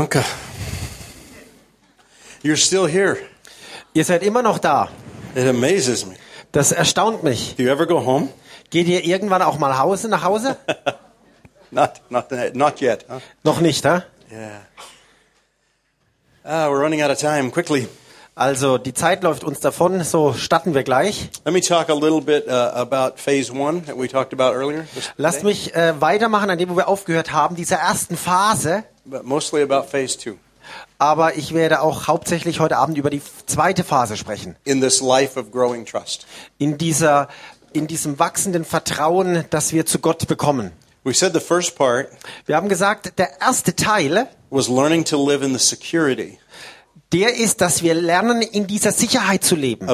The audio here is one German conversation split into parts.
Danke. You're still here. Ihr seid immer noch da. It amazes me. Das erstaunt mich. Do you ever go home? Geht ihr irgendwann auch mal Hause, nach Hause? Not, not, not yet. Huh? noch nicht, ha? Yeah. Ah, we're running out of time. Quickly, Also die Zeit läuft uns davon, so starten wir gleich. let me talk a little bit uh, about phase one that we talked about earlier, this Lasst mich äh, weitermachen an dem, wo wir aufgehört haben, dieser ersten Phase. But mostly about phase two Aber ich werde auch hauptsächlich heute Abend über die zweite Phase sprechen. in this life of growing trust. In dieser, in diesem wachsenden Vertrauen, das wir zu Gott bekommen. We said the first part Wir haben gesagt, der erste Teil, was learning to live in the security der ist, dass wir lernen, in dieser Sicherheit zu leben.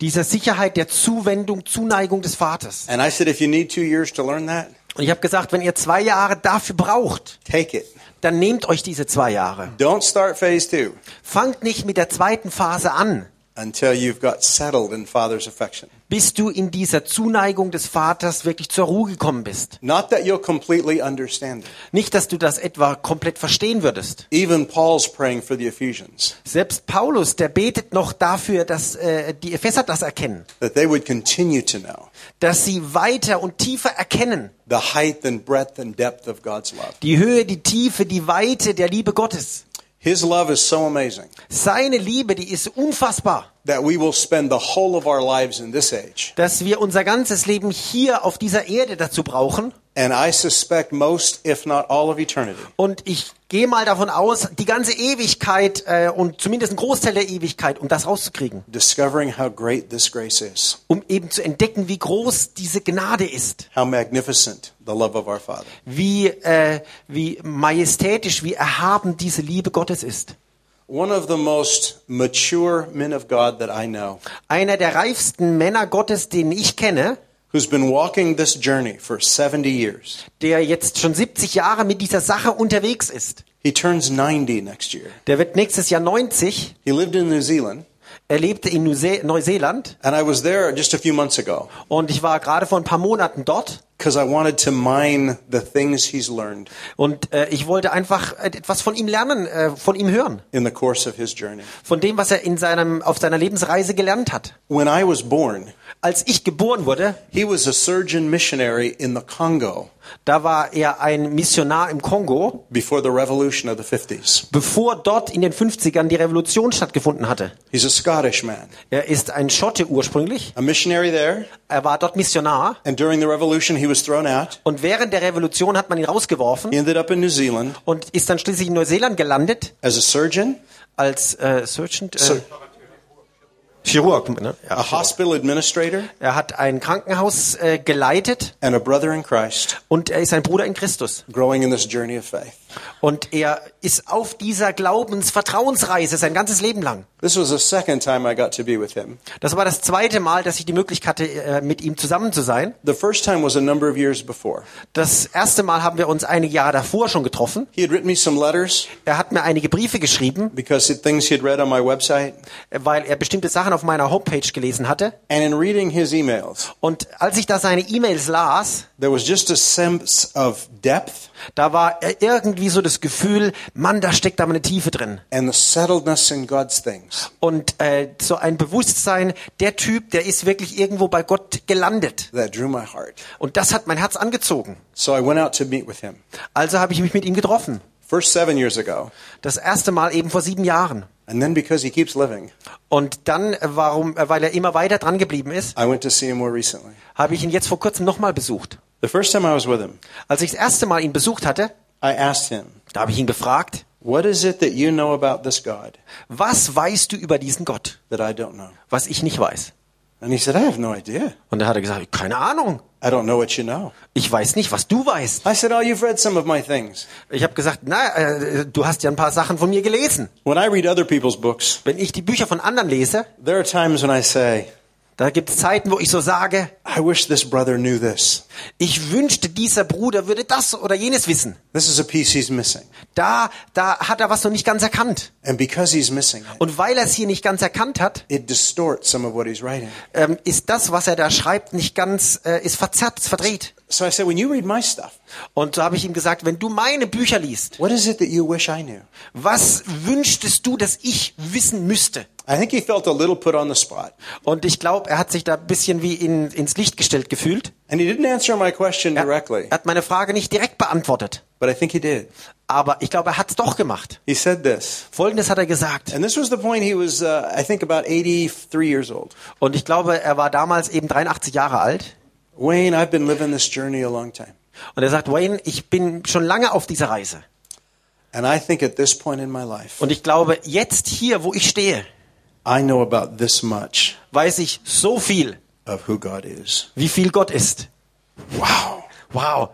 Dieser Sicherheit der Zuwendung, Zuneigung des Vaters. And I said, if you need two years to learn that, Und ich habe gesagt, wenn ihr zwei Jahre dafür braucht, take it. dann nehmt euch diese zwei Jahre. Don't start phase two Fangt nicht mit der zweiten Phase an, until you've got settled in Father's affection. bis du in dieser Zuneigung des Vaters wirklich zur Ruhe gekommen bist. Not that you'll completely understand it. Nicht, dass du das etwa komplett verstehen würdest. Even Paul's praying for the Ephesians Selbst Paulus, der betet noch dafür, dass äh, die Epheser das erkennen, that they would continue to know dass sie weiter und tiefer erkennen, the height and breadth and depth of God's love. die Höhe, die Tiefe, die Weite der Liebe Gottes. His love is so amazing Seine Liebe, die ist unfassbar, that we will spend the whole of our lives in this age. dass wir unser ganzes Leben hier auf dieser Erde dazu brauchen. And I suspect most, if not all of eternity, Und ich gehe mal davon aus, die ganze Ewigkeit äh, und zumindest ein Großteil der Ewigkeit, um das rauszukriegen, discovering how great this grace is, um eben zu entdecken, wie groß diese Gnade ist, how magnificent the love of our Father. wie, äh, wie majestätisch, wie erhaben diese Liebe Gottes ist. One of the most mature men of God that I know, Einer der reifsten Männer Gottes, den ich kenne, who's been walking this journey for 70 years. der jetzt schon 70 Jahre mit dieser Sache unterwegs ist. He turns 90 next year. Der wird nächstes Jahr 90. He lived in New Zealand, Er lebte in Neuseeland. And I was there just a few months ago. Und ich war gerade vor ein paar Monaten dort. Because I wanted to mine the things he's learned und äh, ich wollte einfach etwas von ihm lernen, äh, von ihm hören, in the course of his journey. von dem, was er in seinem auf seiner Lebensreise gelernt hat. When I was born, Als ich geboren wurde, he was a surgeon missionary in the Congo da war er ein Missionar im Kongo, before the revolution of the 50s. bevor dort in den 50ern die Revolution stattgefunden hatte. He's a Scottish man, Er ist ein Schotte ursprünglich. a missionary there, Er war dort Missionar and during the revolution he was thrown out. und während der Revolution hat man ihn rausgeworfen He ended up in New Zealand und ist dann schließlich in Neuseeland gelandet as a surgeon, als äh, Surgeon, äh, So- Chirurg. Ne? Ja, a hospital administrator, er hat ein Krankenhaus äh, geleitet and a brother in Christ, und er ist ein Bruder in Christus. growing in this journey of faith. Und er ist auf dieser Glaubensvertrauensreise sein ganzes Leben lang. This was the second time I got to be with him. Das war das zweite Mal, dass ich die Möglichkeit hatte, äh, mit ihm zusammen zu sein. The first time was a number of years before. Das erste Mal haben wir uns einige Jahre davor schon getroffen. He had written me some letters Er hat mir einige Briefe geschrieben, because things he had read on my website. weil er bestimmte Sachen auf meiner Homepage gelesen hatte. And in reading his emails, Und als ich da seine E-Mails las, there was just a sense of depth da war irgendwie so das Gefühl, Mann, da steckt da eine Tiefe drin. and the settledness in God's things Und äh, so ein Bewusstsein, der Typ, der ist wirklich irgendwo bei Gott gelandet. that drew my heart. Und das hat mein Herz angezogen. So I went out to meet with him. Also habe ich mich mit ihm getroffen. First seven years ago. Das erste Mal eben vor sieben Jahren. And then because he keeps living, Und dann, äh, warum, äh, weil er immer weiter dran geblieben ist, I went to see him more recently. habe ich ihn jetzt vor kurzem nochmal besucht. The first time I was with him, Als ich das erste Mal ihn besucht hatte, I asked him, da habe ich ihn gefragt, What is it that you know about this God was weißt du über diesen Gott, that I don't know? was ich nicht weiß? And he said, I have no idea. Und da hat er gesagt, keine Ahnung. I don't know what you know. Ich weiß nicht, was du weißt. I said, Oh, you've read some of my things. Ich habe gesagt, na, äh, du hast ja ein paar Sachen von mir gelesen. When I read other people's books, Wenn ich die Bücher von anderen lese, there are times when I say, da gibt es Zeiten, wo ich so sage, I wish this brother knew this. ich wünschte, dieser Bruder würde das oder jenes wissen. This is a piece he's missing. Da, da hat er was noch nicht ganz erkannt. And because he's missing it, Und weil er es hier nicht ganz erkannt hat, it distorts some of what he's writing. ähm, ist das, was er da schreibt, nicht ganz, äh, ist verzerrt, ist verdreht. So I said, when you read my stuff, Und so habe ich ihm gesagt, wenn du meine Bücher liest, what is it that you wish I knew? was wünschtest du, dass ich wissen müsste? I think he felt a little put on the spot. Und ich glaube, er hat sich da ein bisschen wie in, ins Licht gestellt gefühlt. And he didn't answer my question Er, directly, er hat meine Frage nicht direkt beantwortet. but I think he did. Aber ich glaube, er hat es doch gemacht. He said this. Folgendes hat er gesagt. And this was the point he was, uh, I think, about 83 years old. Und ich glaube, er war damals eben 83 Jahre alt. Wayne, I've been living this journey a long time. Und er sagt, Wayne, ich bin schon lange auf dieser Reise. And I think at this point in my life, Und ich glaube, jetzt hier, wo ich stehe, I know about this much weiß ich so viel, of who God is. wie viel Gott ist. Wow. Wow.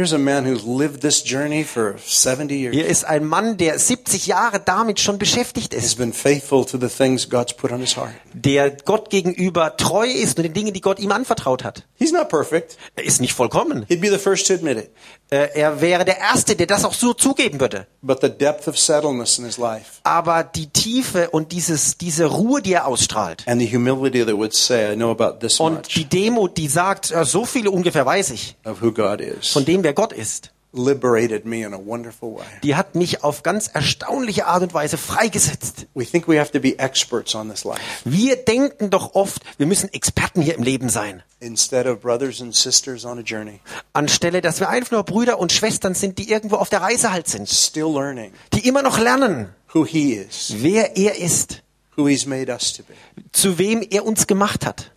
Here's a man who's lived this journey for 70 years. Hier ist ein Mann, der 70 Jahre damit schon beschäftigt He's ist, been faithful to the things God's put on his heart. der Gott gegenüber treu ist und den Dingen, die Gott ihm anvertraut hat. He's not perfect. Er ist nicht vollkommen. He'd be the first to admit it. Äh, Er wäre der Erste, der das auch so zugeben würde. But the depth of settledness in his life Aber die Tiefe und dieses, diese Ruhe, die er ausstrahlt and the humility that would say, I know about this und die Demut, die sagt, so viele ungefähr weiß ich of who God is, von dem, wer Gott ist, liberated me in a wonderful way. die hat mich auf ganz erstaunliche Art und Weise freigesetzt. We think we have to be experts on this life Wir denken doch oft, wir müssen Experten hier im Leben sein. instead of brothers and sisters on a journey, Anstelle, dass wir einfach nur Brüder und Schwestern sind, die irgendwo auf der Reise halt sind. Die immer noch lernen, wer er ist, zu wem er uns gemacht hat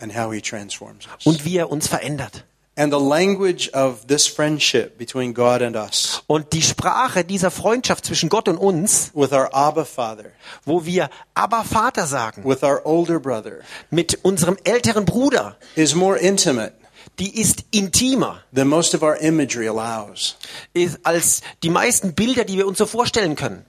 und wie er uns verändert. And the language of this friendship between God and us, Und die Sprache dieser Freundschaft zwischen Gott und uns, with our Abba Father, wo wir aber Vater sagen, with our older brother, mit unserem älteren Bruder, is more intimate die ist intimer. than most of our imagery allows. ist als die meisten Bilder, die wir uns so vorstellen können.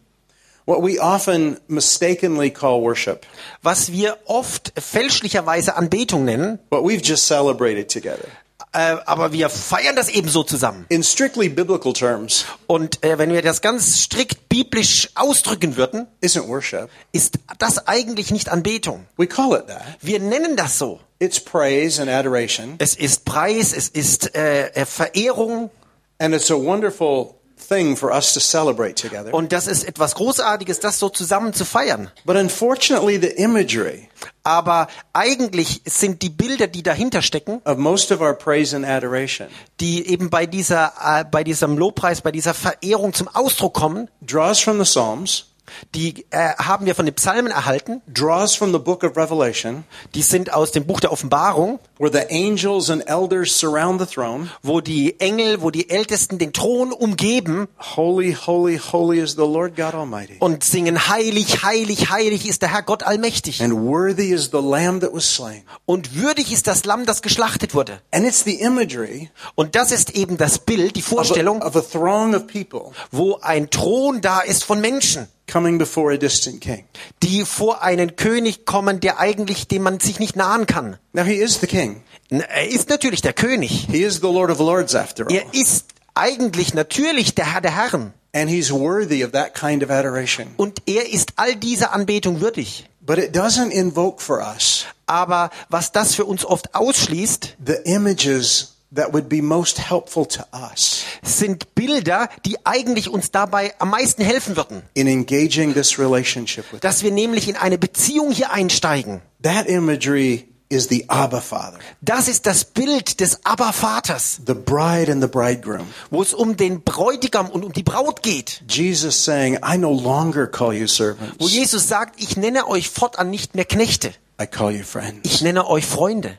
What we often mistakenly call worship, Was wir oft fälschlicherweise Anbetung nennen, what we've just celebrated together. Äh, aber wir feiern das ebenso zusammen. In strictly biblical terms, Und äh, wenn wir das ganz strikt biblisch ausdrücken würden, isn't worship. ist das eigentlich nicht Anbetung. We call it that. Wir nennen das so. It's praise and adoration, Es ist Preis, es ist äh, äh, Verehrung and it's a wonderful thing for us to celebrate together. und das ist etwas Großartiges, das so zusammen zu feiern. But unfortunately, the imagery Aber eigentlich sind die Bilder, die dahinter stecken, of most of our praise and adoration. die eben bei dieser, äh, bei diesem Lobpreis, bei dieser Verehrung zum Ausdruck kommen, draws from the Psalms, die äh, haben wir von den Psalmen erhalten. draws from the book of Revelation, Die sind aus dem Buch der Offenbarung, where the angels and elders surround the throne. wo die Engel, wo die Ältesten den Thron umgeben Holy, holy, holy is the Lord God Almighty. und singen heilig, heilig, heilig ist der Herr Gott allmächtig. And worthy is the Lamb that was slain. Und würdig ist das Lamm, das geschlachtet wurde. And it's the imagery Und das ist eben das Bild, die of Vorstellung, a, of a throng of people wo ein Thron da ist von Menschen, coming before a distant king. die vor einen König kommen, der eigentlich, dem man sich nicht nahen kann. Now, he is the king. Er ist natürlich der König. He is the Lord of Lords, after all. Er ist eigentlich natürlich der Herr der Herren. And he's worthy of that kind of adoration. Und er ist all dieser Anbetung würdig. But it doesn't invoke for us Aber was das für uns oft ausschließt, the images that would be most helpful to us sind Bilder, die eigentlich uns dabei am meisten helfen würden. in engaging this relationship with. Dass wir nämlich in eine Beziehung hier einsteigen. That imagery is the Abba Father, Das ist das Bild des Abba-Vaters, the bride and the bridegroom. wo es um den Bräutigam und um die Braut geht. Jesus saying, I no longer call you Wo servants, Jesus sagt, ich nenne euch fortan nicht mehr Knechte, I call you friends. ich nenne euch Freunde.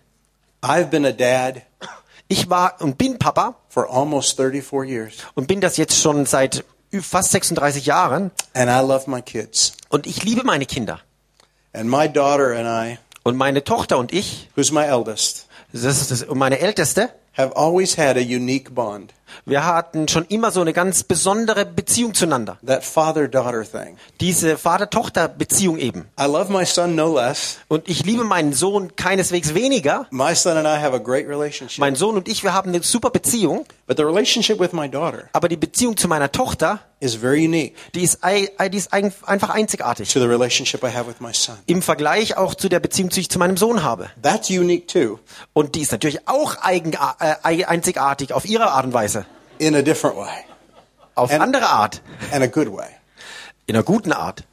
I've been a dad Ich war und bin Papa for almost 34 years, und bin das jetzt schon seit fast 36 Jahren and I love my kids. und ich liebe meine Kinder. And my daughter and I, Und meine Tochter und ich, who's my eldest, das ist das, und meine Älteste, have always had a unique bond. Wir hatten schon immer so eine ganz besondere Beziehung zueinander. that father daughter thing. Diese Vater-Tochter-Beziehung eben. I love my son no less. Und ich liebe meinen Sohn keineswegs weniger. My son and I have a great relationship. Mein Sohn und ich, wir haben eine super Beziehung. But the relationship with my daughter Aber die Beziehung zu meiner Tochter, is very unique die ist, die ist ein- einfach einzigartig. to the relationship I have with my son. Im Vergleich auch zu der Beziehung, die ich zu meinem Sohn habe. That's unique too, Und die ist natürlich auch eigen, äh, ei- einzigartig auf ihre Art und Weise. In a different way, Auf And- andere Art. and a good way. In einer guten Art.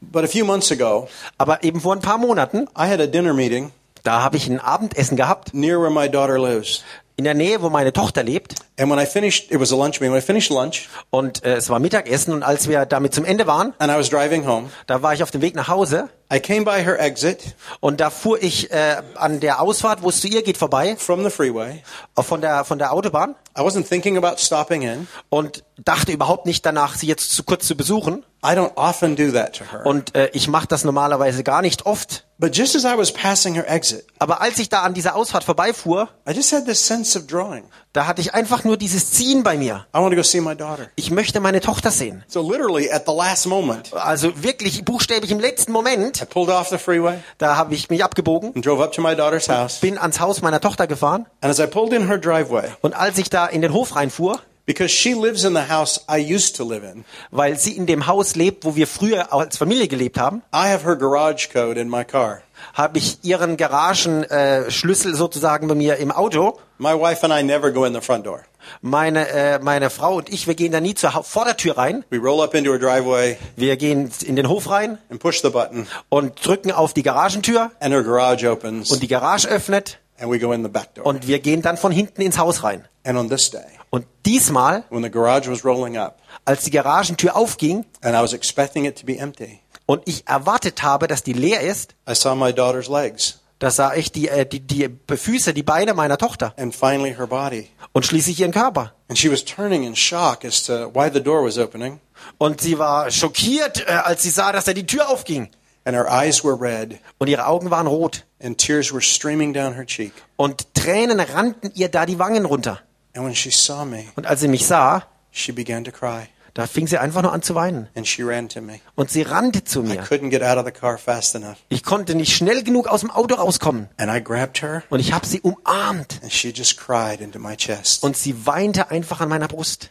But a few months ago, Aber eben vor ein paar Monaten, I had a dinner meeting da habe ich ein Abendessen gehabt. near where my daughter lives. In der Nähe, wo meine Tochter lebt. And when I finished, it was a lunch meeting. When I finished lunch Und äh, es war Mittagessen. Und als wir damit zum Ende waren, and I was driving home, da war ich auf dem Weg nach Hause. I came by her exit Und da fuhr ich äh, an der Ausfahrt, wo es zu ihr geht, vorbei. from the freeway. Auch von der, von der Autobahn. I wasn't thinking about stopping in. Und dachte überhaupt nicht danach, sie jetzt zu kurz zu besuchen. I don't often do that to her. Und äh, ich mache das normalerweise gar nicht oft. But just as I was passing her exit, Aber als ich da an dieser Ausfahrt vorbeifuhr, I just had this sense of drawing. da hatte ich einfach nur dieses Ziehen bei mir. I want to go see my daughter. Ich möchte meine Tochter sehen. So literally at the last moment, Also wirklich buchstäblich im letzten Moment, I pulled off the freeway da habe ich mich abgebogen, and drove up to my daughter's house. bin ans Haus meiner Tochter gefahren And as I pulled in her driveway, und als ich da in den Hof reinfuhr, because she lives in the house I used to live in, weil sie in dem Haus lebt, wo wir früher als Familie gelebt haben, I have her garage code in my car. habe ich ihren Garagenschlüssel äh, sozusagen bei mir im Auto. My wife and I never go in the front door. Meine, äh, meine Frau und ich, wir gehen da nie zur Hau- Vordertür rein. We roll up into her driveway Wir gehen in den Hof rein and push the button, und drücken auf die Garagentür and her garage opens, und die Garage öffnet and we go in the back door. und wir gehen dann von hinten ins Haus rein. And on this day, Und diesmal, when the garage was rolling up, als die Garagentür aufging and I was expecting it to be empty, und ich erwartet habe, dass die leer ist, I saw my daughter's legs da sah ich die, äh, die, die Füße, die Beine meiner Tochter and finally her body. und schließlich ihren Körper. And she was turning in shock as to why the door was opening, Und sie war schockiert, äh, als sie sah, dass da die Tür aufging. And her eyes were red, Und ihre Augen waren rot. and tears were streaming down her cheek. Und Tränen rannten ihr da die Wangen runter. And when she saw me, Und als sie mich sah, she began to cry, da fing sie einfach nur an zu weinen. and she ran to me. Und sie rannte zu I mir. couldn't get out of the car fast enough. Ich konnte nicht schnell genug aus dem Auto rauskommen. And I grabbed her, Und ich habe sie umarmt. and she just cried into my chest. Und sie weinte einfach an meiner Brust.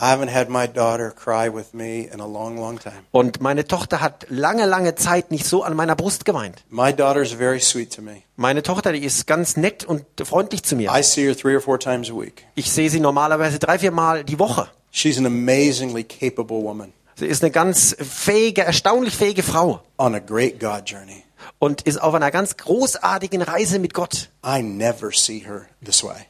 I haven't had my daughter cry with me in a long, long time. Und meine Tochter hat lange, lange Zeit nicht so an meiner Brust geweint. My daughter's very sweet to me. Meine Tochter, die ist ganz nett und freundlich zu mir. I see her three or four times a week. Ich sehe sie normalerweise drei, vier Mal die Woche. She's an amazingly capable woman Sie ist eine ganz fähige, erstaunlich fähige Frau on a great God journey. und ist auf einer ganz großartigen Reise mit Gott. I never see her this way.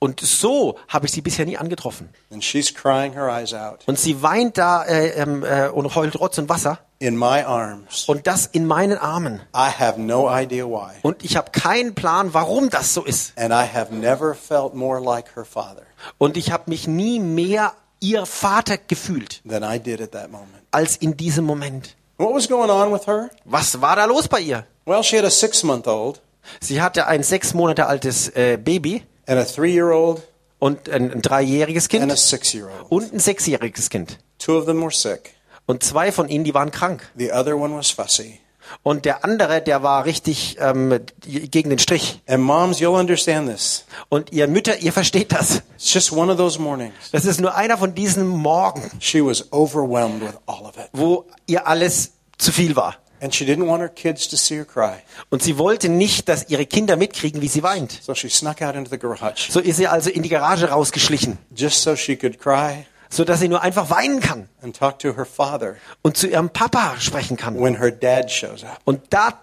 Und so habe ich sie bisher nie angetroffen. And she's crying her eyes out Und sie weint da äh, ähm, äh, und heult Rotz und Wasser. in my arms. Und das in meinen Armen. I have no idea why. Und ich habe keinen Plan, warum das so ist. And I have never felt more like her father Und ich habe mich nie mehr ihr Vater gefühlt than I did at that moment. als in diesem Moment. What was going on with her? Was war da los bei ihr? Well, she had a six month old Sie hatte ein sechs Monate altes äh, Baby and a three year old und ein, dreijähriges and a Kind und ein sechsjähriges Kind. Two of them were sick. Und zwei von ihnen, die waren krank. The other one was fussy. Und der andere, der war richtig ähm, gegen den Strich. And moms, you'll understand this. Und ihr Mütter, ihr versteht das. It's just one of those mornings. Das ist nur einer von diesen Morgen, She was overwhelmed with all of it. wo ihr alles zu viel war. And she didn't want her kids to see her cry. Und sie wollte nicht, dass ihre Kinder mitkriegen, wie sie weint. So she snuck out into the garage So ist sie also in die Garage rausgeschlichen, just so she could cry so dass sie nur einfach weinen kann and talk to her father und zu ihrem Papa sprechen kann. when her dad shows up. Und da,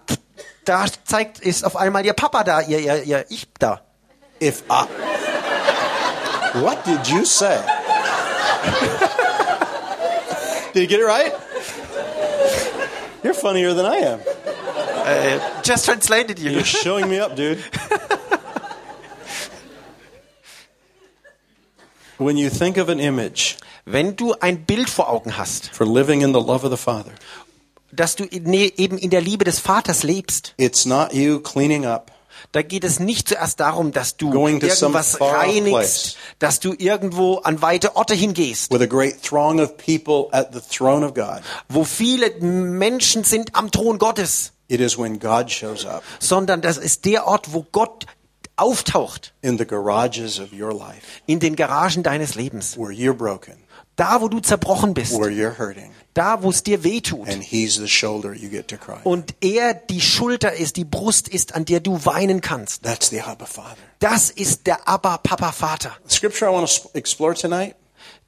da zeigt, ist auf einmal ihr Papa da, ihr, ihr, ihr Ich da. If I. What did you say? did you get it right? You're funnier than I am. Uh, just translated you. You're showing me up, dude. When you think of an image Wenn du ein Bild vor Augen hast, for living in the love of the Father, dass du in, eben in der Liebe des Vaters lebst, it's not you cleaning up. Da geht es nicht zuerst darum, dass du Going irgendwas reinigst, dass du irgendwo an weite Orte hingehst, wo viele Menschen sind am Thron Gottes, It is when God shows up sondern das ist der Ort, wo Gott auftaucht. in in den Garagen deines Lebens. where you're broken, Da, wo du zerbrochen bist, where you're hurting, da, wo es dir weh tut. and He's the shoulder you get to cry. Und er die Schulter ist, die Brust ist, an der du weinen kannst. Das ist der Abba Papa Vater. The scripture I want to explore tonight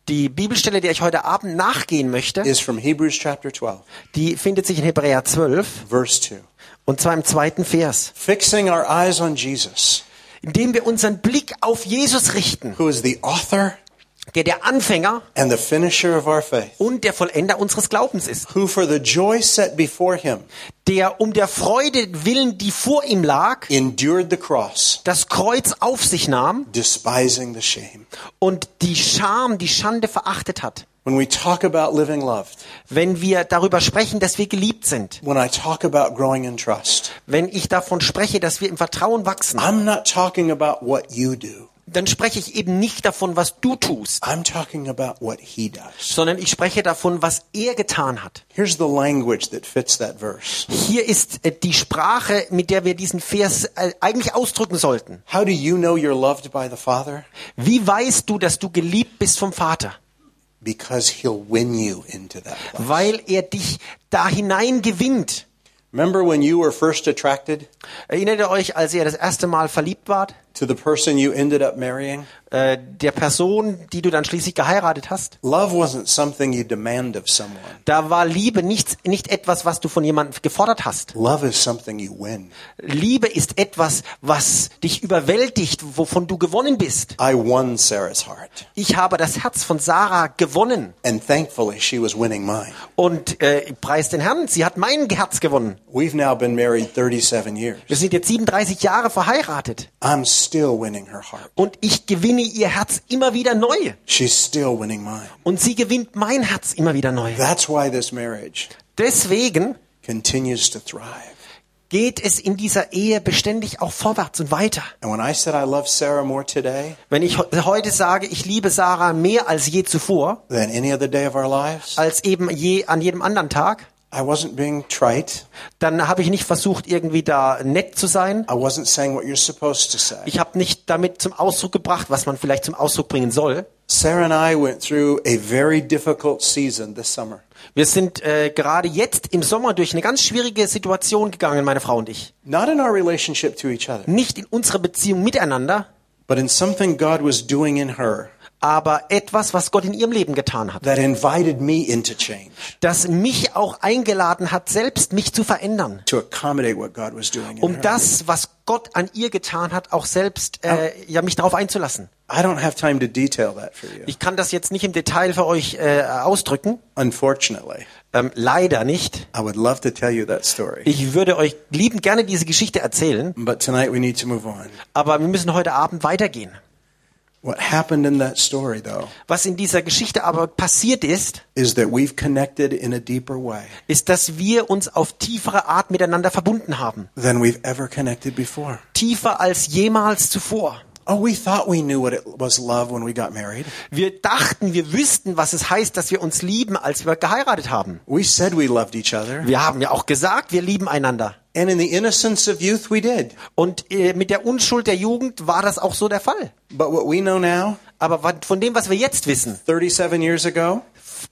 Die Bibelstelle, der ich heute Abend nachgehen möchte, is from Hebrews chapter 12, die findet sich in Hebräer 12 verse 2. und zwar im zweiten Vers. Fixing our eyes on Jesus, Indem wir unseren Blick auf Jesus richten, der der Anfänger and the finisher of our faith, und der Vollender unseres Glaubens ist, who for the joy set before him der um der Freude willen, die vor ihm lag, endured the cross, das Kreuz auf sich nahm despising the shame. und die Scham, die Schande verachtet hat. When we talk about living loved, Wenn wir darüber sprechen, dass wir geliebt sind, when I talk about growing in trust, wenn ich davon spreche, dass wir im Vertrauen wachsen, I'm not talking about what you do. Dann spreche ich eben nicht davon, was du tust, I'm talking about what he does. sondern ich spreche davon, was er getan hat. Here's the language that fits that verse. Hier ist äh, die Sprache, mit der wir diesen Vers äh, eigentlich ausdrücken sollten. How do you know you're loved by the Father? Wie weißt du, dass du geliebt bist vom Vater? Because he'll win you into that. Weil er dich da hinein gewinnt. Remember when you were first attracted Erinnert ihr euch, als ihr das erste Mal verliebt wart? To the person you ended up marrying? Äh, der Person, die du dann schließlich geheiratet hast? Love wasn't something you demand of someone. Da war Liebe nicht, nicht etwas, was du von jemandem gefordert hast. Love is something you win. Liebe ist etwas, was dich überwältigt, wovon du gewonnen bist. I won Sarah's heart. Ich habe das Herz von Sarah gewonnen. And thankfully, she was winning mine. Und äh, preis den Herrn, sie hat mein Herz gewonnen. We've now been married 37 years. Wir sind jetzt 37 Jahre verheiratet. I'm still winning her heart. Und ich gewinne ihr Herz immer wieder neu. She's still winning mine. Und sie gewinnt mein Herz immer wieder neu. That's why this marriage Deswegen continues to thrive. geht es in dieser Ehe beständig auch vorwärts und weiter. And when I said I love Sarah more today Wenn ich he- heute sage, ich liebe Sarah mehr als je zuvor, than any other day of our lives, als eben je an jedem anderen Tag, I wasn't being trite. dann habe ich nicht versucht, irgendwie da nett zu sein. I wasn't saying what you're supposed to say. Ich habe nicht damit zum Ausdruck gebracht, was man vielleicht zum Ausdruck bringen soll. Sarah and I went through a very difficult season this summer. Wir sind äh, gerade jetzt im Sommer durch eine ganz schwierige Situation gegangen, meine Frau und ich. Not in our relationship to each other, Nicht in unserer Beziehung miteinander, but in something God was doing in her aber etwas, was Gott in ihrem Leben getan hat. that invited me into change Das mich auch eingeladen hat, selbst mich zu verändern. to accommodate what God was doing in Um das, was Gott an ihr getan hat, auch selbst äh, ja mich darauf einzulassen. I don't have time to detail that for you, Ich kann das jetzt nicht im Detail für euch äh, ausdrücken. unfortunately. Ähm, leider nicht. I would love to tell you that story. Ich würde euch liebend gerne diese Geschichte erzählen, But tonight we need to move on. aber wir müssen heute Abend weitergehen. What happened in that story, though, Was in dieser Geschichte aber passiert ist, is that we've connected in a deeper way ist, dass wir uns auf tiefere Art miteinander verbunden haben. than we've ever connected before. Tiefer als jemals zuvor. Oh, we thought we knew what it was love when we got married. Wir dachten, wir wüssten, was es heißt, dass wir uns lieben, als wir geheiratet haben. We said we loved each other. Wir haben ja auch gesagt, wir lieben einander. And in the innocence of youth, we did. Und äh, mit der Unschuld der Jugend war das auch so der Fall. But what we know now, Aber von dem, was wir jetzt wissen, 37 years ago,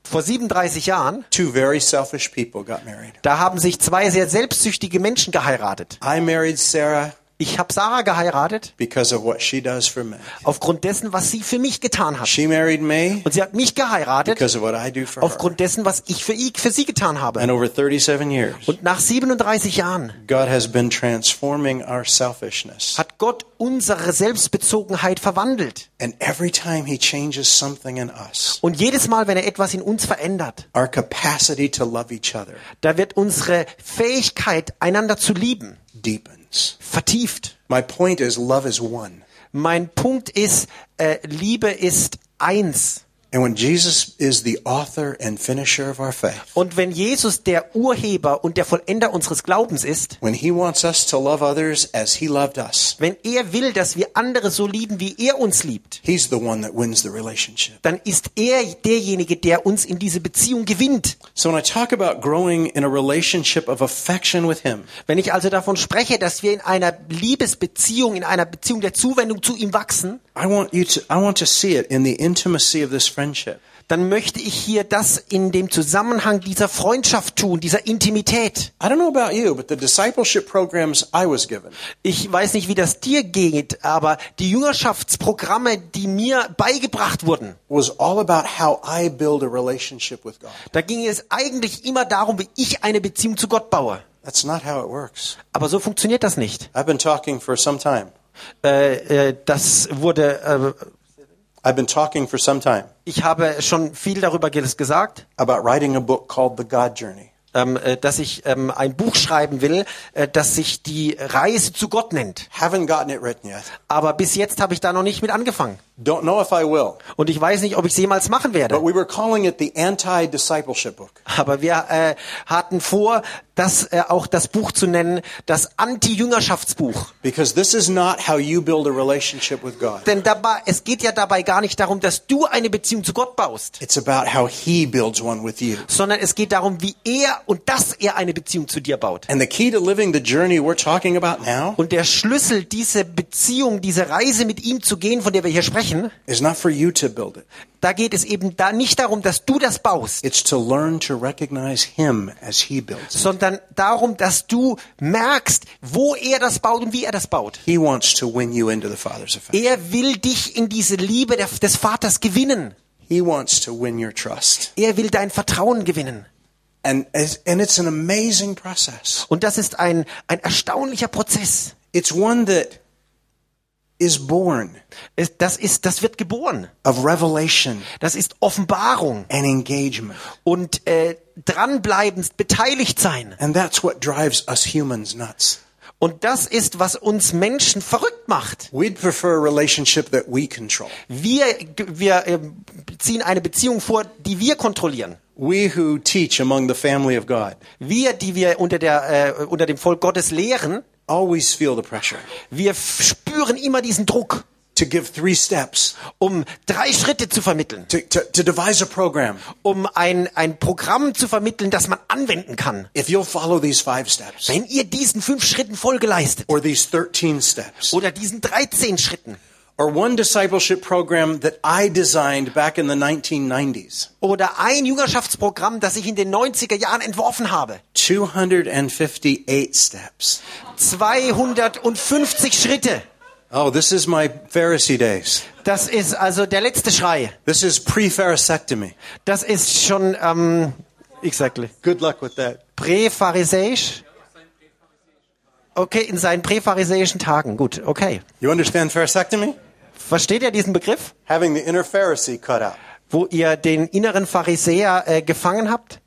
vor 37 Jahren, two very selfish people got married. da haben sich zwei sehr selbstsüchtige Menschen geheiratet. I married Sarah Ich habe Sarah geheiratet because of what she does for me. aufgrund dessen, was sie für mich getan hat. She married me Und sie hat mich geheiratet because of what I do for her. aufgrund dessen, was ich für, i- für sie getan habe. And over 37 years, Und nach 37 Jahren God has been transforming our selfishness. hat Gott unsere Selbstbezogenheit verwandelt. And every time He changes something in us, Und jedes Mal, wenn er etwas in uns verändert, our capacity to love each other da wird unsere Fähigkeit, einander zu lieben, deepens. Vertieft. My point is, love is one. Mein Punkt ist, äh, Liebe ist eins. And when Jesus is the author and finisher of our faith, Und wenn Jesus der Urheber und der Vollender unseres Glaubens ist, when he wants us to love others as he loved us, wenn er will, dass wir andere so lieben, wie er uns liebt, he's the one that wins the relationship. dann ist er derjenige, der uns in diese Beziehung gewinnt. So when I talk about growing in a relationship of affection with him, Wenn ich also davon spreche, dass wir in einer Liebesbeziehung, in einer Beziehung der Zuwendung zu ihm wachsen, I want you to I want to see it in the intimacy of this friendship. dann möchte ich hier das in dem Zusammenhang dieser Freundschaft tun, dieser Intimität. I don't know about you, but the discipleship programs I was given Ich weiß nicht, wie das dir geht, aber die Jüngerschaftsprogramme, die mir beigebracht wurden, was all about how I build a relationship with God. da ging es eigentlich immer darum, wie ich eine Beziehung zu Gott baue. That's not how it works. Aber so funktioniert das nicht. I've been talking for some time. Äh, äh, das wurde, äh, I've been talking for some time ich habe schon viel darüber ges- gesagt. about writing a book called The God Journey. ähm, äh, dass ich ähm, ein Buch schreiben will, äh, das sich die Reise zu Gott nennt. Aber bis jetzt habe ich da noch nicht mit angefangen. Don't know if I will. Und ich weiß nicht, ob ich es jemals machen werde. But we were calling it the anti-discipleship book. Aber wir äh, hatten vor, das äh, auch das Buch zu nennen, das Anti-Jüngerschaftsbuch. Because this is not how you build a relationship with God. Denn dabei, es geht ja dabei gar nicht darum, dass du eine Beziehung zu Gott baust, It's about how he builds one with you. sondern es geht darum, wie er und dass er eine Beziehung zu dir baut. And the key to living the journey we're talking about now Und der Schlüssel, diese Beziehung, diese Reise mit ihm zu gehen, von der wir hier sprechen, is not for you to build it. da geht es eben da nicht darum, dass du das baust, It's to learn to recognize him as he builds. it. Sondern darum, dass du merkst, wo er das baut und wie er das baut. He wants to win you into the Father's affection. Er will dich in diese Liebe des Vaters gewinnen. He wants to win your trust. Er will dein Vertrauen gewinnen. And, and it's an amazing process. Und das ist ein, ein erstaunlicher Prozess. It's one that is born das ist, das wird geboren. of revelation Das ist Offenbarung and engagement. und äh, dranbleibend beteiligt sein. And that's what drives us humans nuts. Und das ist, was uns Menschen verrückt macht. We'd prefer a relationship that we control. Wir, wir äh, ziehen eine Beziehung vor, die wir kontrollieren. We who teach among the family of God Wir, die wir unter, der, äh, unter dem Volk Gottes lehren, always feel the pressure wir spüren immer diesen Druck, to give three steps, um drei Schritte zu vermitteln, to, to, to devise a program. um ein, ein Programm zu vermitteln, das man anwenden kann. If you'll follow these five steps Wenn ihr diesen fünf Schritten Folge leistet or these 13 steps oder diesen 13 Schritten or one discipleship program that I designed back in the 1990s, oder ein Jüngerschaftsprogramm, das ich in den 90er Jahren entworfen habe, 258 steps. 250 Schritte. Oh, this is my Pharisee days. Das ist also der letzte Schrei. This is pre-pharisectomy. Das ist schon, ähm, exactly. Good luck with that. Präpharisäisch? Okay, in seinen präpharisäischen Tagen. Gut, okay. You understand pharisectomy? Versteht ihr diesen Begriff? Having the inner Pharisee cut out. Wo ihr den inneren Pharisäer äh, gefangen habt?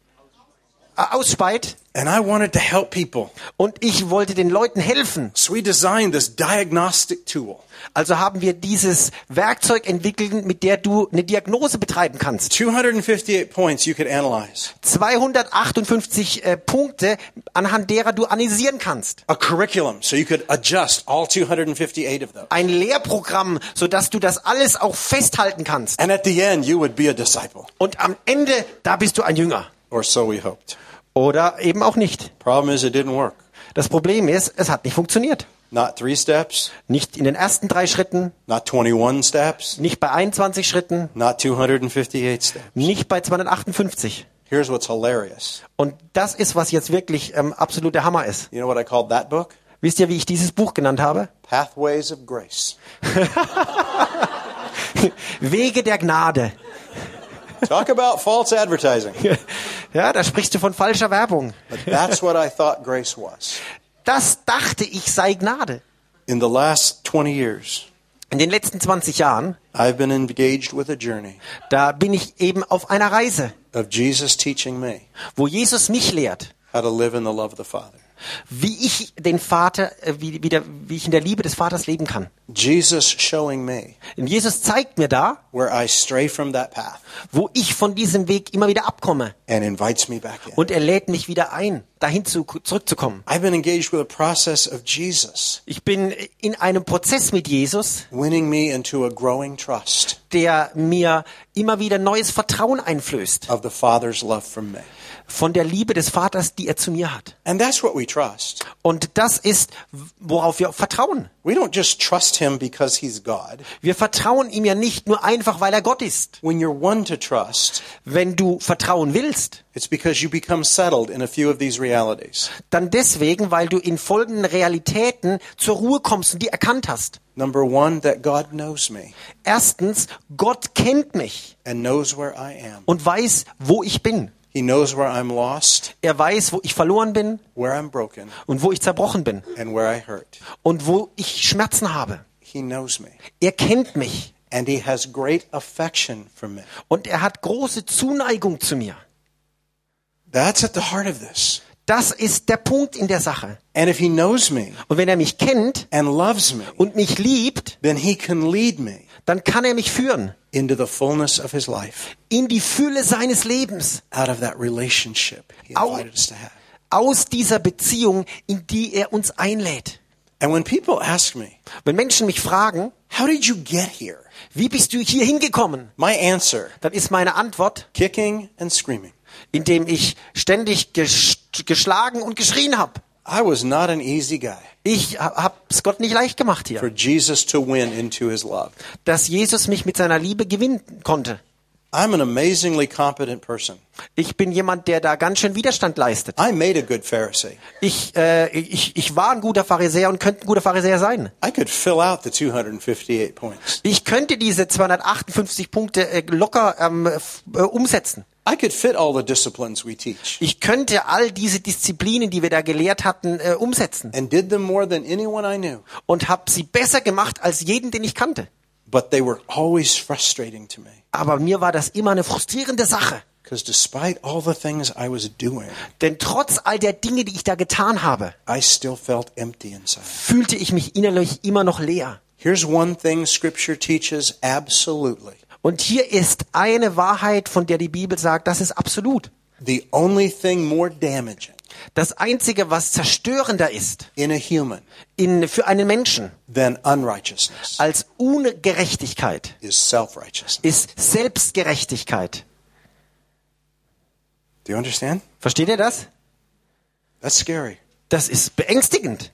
Äh, ausspeit? And I wanted to help people. Und ich wollte den Leuten helfen. So we designed this diagnostic tool. Also haben wir dieses Werkzeug entwickelt, mit der du eine Diagnose betreiben kannst. 258 points you could analyze. 258 äh, Punkte, anhand derer du analysieren kannst. A curriculum, so you could adjust all 258 of those. Ein Lehrprogramm, sodass du das alles auch festhalten kannst. And at the end, you would be a disciple. Und am Ende, da bist du ein Jünger. Or so we hoped. Oder eben auch nicht. Problem is, it didn't work. Das Problem ist, es hat nicht funktioniert. Not three steps, Nicht in den ersten drei Schritten, not 21 steps, nicht bei 21 Schritten, not 258 steps. nicht bei 258. Here's what's hilarious. Und das ist, was jetzt wirklich ähm, absolut der Hammer ist. You know what I called that book? Wisst ihr, wie ich dieses Buch genannt habe? Pathways of Grace. Wege der Gnade. Talk about false advertising. Ja, da sprichst du von falscher Werbung. But that's what I thought grace was. Das dachte ich sei Gnade. In the last 20 years, In den letzten 20 Jahren, I've been engaged with a journey da bin ich eben auf einer Reise, of Jesus teaching me wo Jesus mich lehrt, how to live in the love of the Father. Wie ich den Vater, äh, wie, wie, der, wie ich in der Liebe des Vaters leben kann. Jesus showing me Und Jesus zeigt mir da, where I stray from that path wo ich von diesem Weg immer wieder abkomme. and invites me back in. Und er lädt mich wieder ein, dahin zu, zurückzukommen. I've been engaged with a process of Jesus Ich bin in einem Prozess mit Jesus, winning me into a growing trust der mir immer wieder neues Vertrauen einflößt of the Father's love from me. von der Liebe des Vaters, die er zu mir hat. Und das ist, worauf wir vertrauen. We don't just trust him because he's God. Wir vertrauen ihm ja nicht nur einfach, weil er Gott ist. When you're one to trust, Wenn du vertrauen willst, it's because you become settled in a few of these realities. dann deswegen, weil du in folgenden Realitäten zur Ruhe kommst und die erkannt hast. Number one, that God knows me Erstens, Gott kennt mich and knows where I am. und weiß, wo ich bin. He knows where I'm lost, Er weiß, wo ich verloren bin where I'm broken, und wo ich zerbrochen bin and where I hurt. und wo ich Schmerzen habe. He knows me. Er kennt mich And he has great affection for me. und er hat große Zuneigung zu mir. That's at the heart of this. Das ist der Punkt in der Sache. And if he knows me Und wenn er mich kennt and loves me, und mich liebt, then he can lead me dann kann er mich führen into the fullness of his life in die Fülle seines Lebens, out of that relationship he invited us to have. aus dieser Beziehung, in die er uns einlädt. And when people ask me, Wenn Menschen mich fragen, how did you get here? wie bist du hier hingekommen? My answer, Dann ist meine Antwort, kicking and screaming. indem ich ständig ges geschlagen und geschrien habe. I was not an easy guy Ich ha- hab's Gott nicht leicht gemacht for hier, Jesus to win into his love. dass Jesus mich mit seiner Liebe gewinnen konnte. I'm an amazingly competent person. Ich bin jemand, der da ganz schön Widerstand leistet. I made a good Pharisee. Ich, äh, ich, ich war ein guter Pharisäer und könnte ein guter Pharisäer sein. I could fill out the 258 points. Ich könnte diese 258 Punkte äh, locker ähm, äh, umsetzen. I could fit all the disciplines we teach Ich könnte all diese Disziplinen, die wir da gelehrt hatten, äh, umsetzen and did them more than anyone I knew. und habe sie besser gemacht als jeden, den ich kannte. But they were always frustrating to me Aber mir war das immer eine frustrierende Sache. because despite all the things I was doing, Denn trotz all der Dinge, die ich da getan habe, I still felt empty inside. fühlte ich mich innerlich immer noch leer. Here's one thing scripture teaches absolutely. Und hier ist eine Wahrheit, von der die Bibel sagt, das ist absolut. The only thing more damaging Das Einzige, was zerstörender ist in a human in, für einen Menschen than unrighteousness als Ungerechtigkeit is self-righteousness. ist Selbstgerechtigkeit. Do you understand? Versteht ihr das? That's scary. Das ist beängstigend.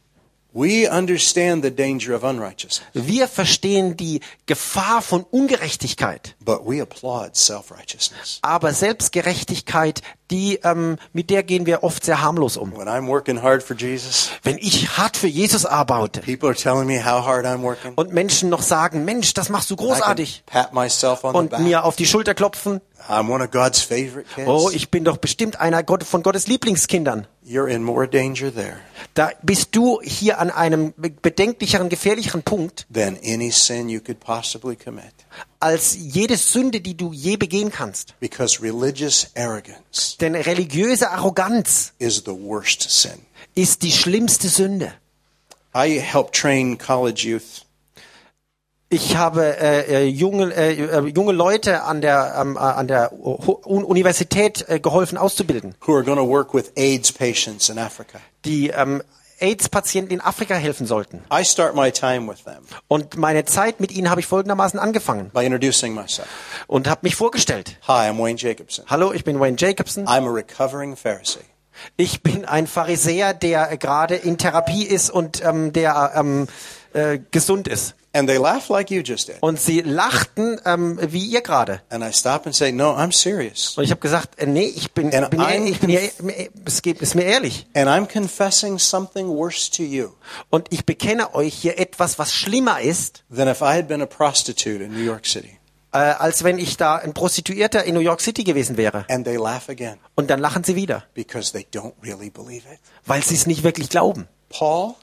Wir verstehen die Gefahr von Ungerechtigkeit. but we applaud self-righteousness. Aber Selbstgerechtigkeit, die, ähm, mit der gehen wir oft sehr harmlos um. When I'm working hard for Jesus, Wenn ich hart für Jesus arbeite people are telling me how hard I'm working. und Menschen noch sagen, Mensch, das machst du großartig pat myself on the und back. mir auf die Schulter klopfen, I'm one of God's favorite kids. oh, ich bin doch bestimmt einer von Gottes Lieblingskindern. You're in more danger there Da bist du hier an einem bedenklicheren, gefährlicheren Punkt than any sin you could possibly commit. als jede Sünde, die du je begehen kannst. Because religious arrogance Denn religiöse Arroganz is the worst sin. ist die schlimmste Sünde. I help train college youth Ich habe äh, äh, junge, äh, äh, junge Leute an der, ähm, äh, an der Universität äh, geholfen auszubilden, who are going to work with AIDS patients in Africa. die ähm, AIDS-Patienten in Afrika helfen sollten. I start my time with them Und meine Zeit mit ihnen habe ich folgendermaßen angefangen by introducing myself. und habe mich vorgestellt. Hi, I'm Wayne Jacobson. Hallo, ich bin Wayne Jacobson. I'm a recovering Pharisee. Ich bin ein Pharisäer, der gerade in Therapie ist und ähm, der ähm, äh, gesund ist. And they laugh like you just did. Und sie lachten ähm, wie ihr gerade. And I stop and say, No, I'm serious. Und ich habe gesagt, äh, nee, ich bin, And bin, I'm ich bin es geht, ist mir ehrlich. And I'm confessing something worse to you Und ich bekenne euch hier etwas, was schlimmer ist, than if I had been a prostitute in New York City. äh, als wenn ich da ein Prostituierter in New York City gewesen wäre. And they laugh again Und dann lachen sie wieder, because they don't really believe it. weil sie es nicht wirklich glauben. Paul,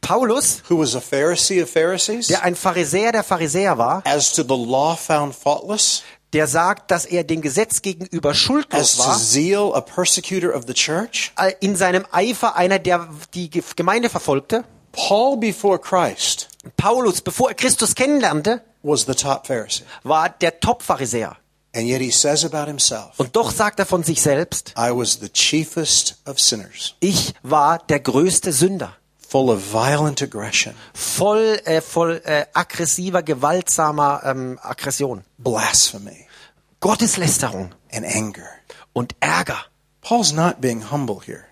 Paulus, who was a Pharisee of Pharisees, der ein Pharisäer der Pharisäer war, as to the law found faultless, der sagt, dass er dem Gesetz gegenüber schuldlos war, zeal a persecutor of the church. in seinem Eifer einer, der die Ge- Gemeinde verfolgte. Paul before Christ Paulus, bevor er Christus kennenlernte, was the top Pharisee. war der Top-Pharisäer. And yet he says about himself, Und doch sagt er von sich selbst, I was the chiefest of sinners, ich war der größte Sünder. Full of violent aggression, Voll, äh, voll äh, aggressiver, gewaltsamer ähm, Aggression. blasphemy, Gotteslästerung and anger. und Ärger. Paul's not being humble here.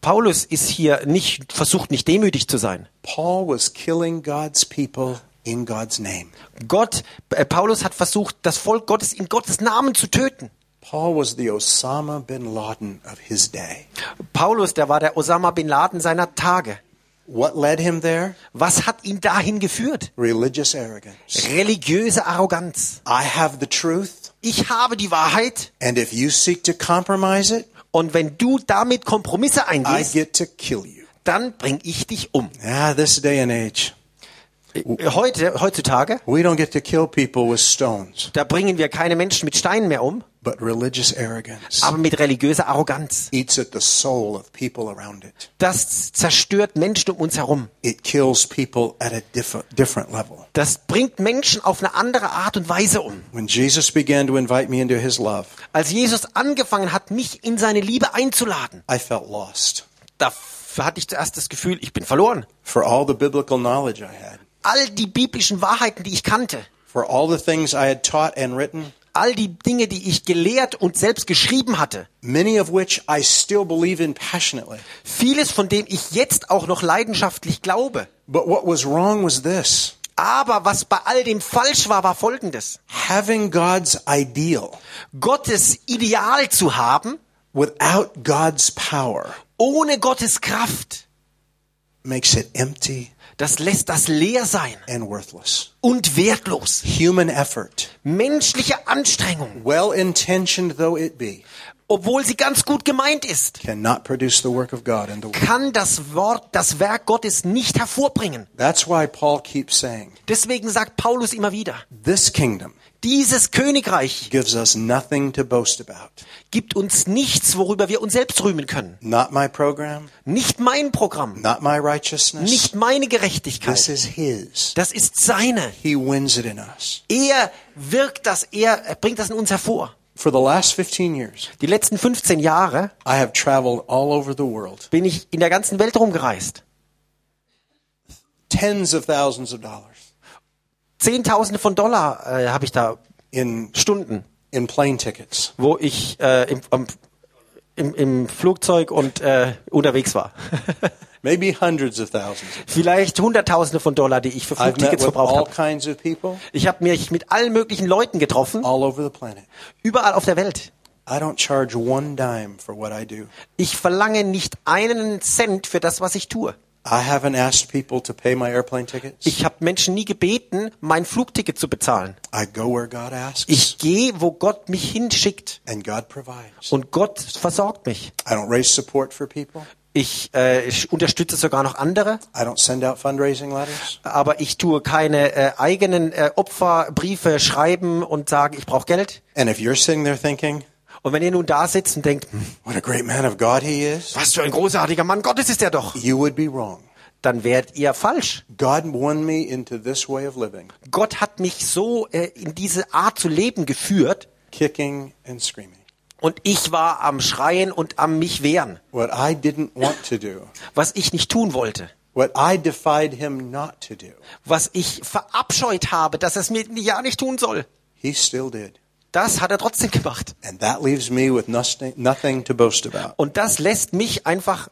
Paulus ist hier nicht, versucht nicht demütig zu sein. Paul was killing God's people in God's name. Gott, äh, Paulus hat versucht, das Volk Gottes in Gottes Namen zu töten. Paul was the Osama bin Laden of his day. Paulus, der war der Osama bin Laden seiner Tage. What led him there? Was hat ihn dahin geführt? Religious arrogance. Religiöse Arroganz. I have the truth, Ich habe die Wahrheit and if you seek to compromise it, und wenn du damit Kompromisse I eingehst, get to kill you. dann bring ich dich um. Ah, this day and age, Heute, heutzutage, we don't get to kill people with stones, da bringen wir keine Menschen mit Steinen mehr um, but religious arrogance aber mit religiöser Arroganz. eats at the soul of people around it. Das zerstört Menschen um uns herum. It kills people at a different different level. Das bringt Menschen auf eine andere Art und Weise um. When Jesus began to invite me into his love, Als Jesus angefangen hat, mich in seine Liebe einzuladen, I felt lost. da f- hatte ich zuerst das Gefühl, ich bin verloren. For all the biblical knowledge I had, All die biblischen Wahrheiten, die ich kannte, for all the things I had taught and written, all die Dinge, die ich gelehrt und selbst geschrieben hatte, many of which I still believe in passionately. vieles von dem ich jetzt auch noch leidenschaftlich glaube. But what was wrong was this. Aber was bei all dem falsch war, war folgendes. Having God's ideal Gottes Ideal zu haben, without God's power ohne Gottes Kraft, makes it empty das lässt das leer sein and worthless. und wertlos. Human effort, Menschliche Anstrengung, well intentioned though it be, obwohl sie ganz gut gemeint ist, cannot produce the work of God in the world. kann das Wort, das Werk Gottes nicht hervorbringen. That's why Paul keeps saying, Deswegen sagt Paulus immer wieder, This kingdom dieses Königreich gives us nothing to boast about. gibt uns nichts, worüber wir uns selbst rühmen können. Not my program, Nicht mein Programm, not my righteousness. nicht meine This Gerechtigkeit. is His. Das ist seine. He wins it in us. Er wirkt das, er bringt das in uns hervor. For the last 15 years, Die letzten 15 Jahre I have traveled all over the world, bin ich in der ganzen Welt rumgereist. tens of thousands of dollars Zehntausende von Dollar äh, habe ich da in Stunden, in plane tickets. wo ich äh, im, am, im, im Flugzeug und äh, unterwegs war. Maybe hundreds of thousands. Vielleicht Hunderttausende von Dollar, die ich für I've met Flugtickets with verbraucht all habe. kinds of people Ich habe mich mit allen möglichen Leuten getroffen, all over the planet. überall auf der Welt. I don't charge one dime for what I do. Ich verlange nicht einen Cent für das, was ich tue. I haven't asked people to pay my airplane tickets. Ich habe Menschen nie gebeten, mein Flugticket zu bezahlen. I go where God asks, Ich gehe, wo Gott mich hinschickt. and God provides. Und Gott versorgt mich. I don't raise support for people. Ich, äh, ich unterstütze sogar noch andere, I don't send out fundraising letters. aber ich tue keine äh, eigenen äh, Opferbriefe schreiben und sagen, ich brauche Geld. And if you're sitting there thinking, Und wenn ihr nun da sitzt und denkt, hm, what a great man of God he is, was für ein großartiger Mann Gottes ist er doch, you would be wrong. dann wärt ihr falsch. God won me into this way of living, Gott hat mich so äh, in diese Art zu leben geführt kicking and screaming. und ich war am Schreien und am mich wehren, What I didn't want to do, was ich nicht tun wollte. what I defied him not to do, was ich verabscheut habe, dass er es mir ja nicht tun soll. he still did. Das hat er trotzdem gemacht. And that leaves me with nothing, to boast about. Und das lässt mich einfach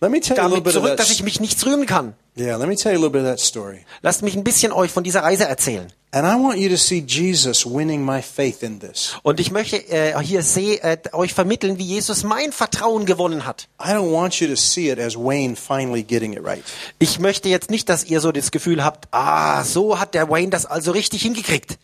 damit zurück, dass ich mich nichts rühmen kann. Yeah, let me tell you a little bit of that story. Lasst mich ein bisschen euch von dieser Reise erzählen. And I want you to see Jesus winning my faith in this. Und ich möchte äh, hier seh, äh, euch vermitteln, wie Jesus mein Vertrauen gewonnen hat. I don't want you to see it as Wayne finally getting it right. Ich möchte jetzt nicht, dass ihr so das Gefühl habt, ah, so hat der Wayne das also richtig hingekriegt.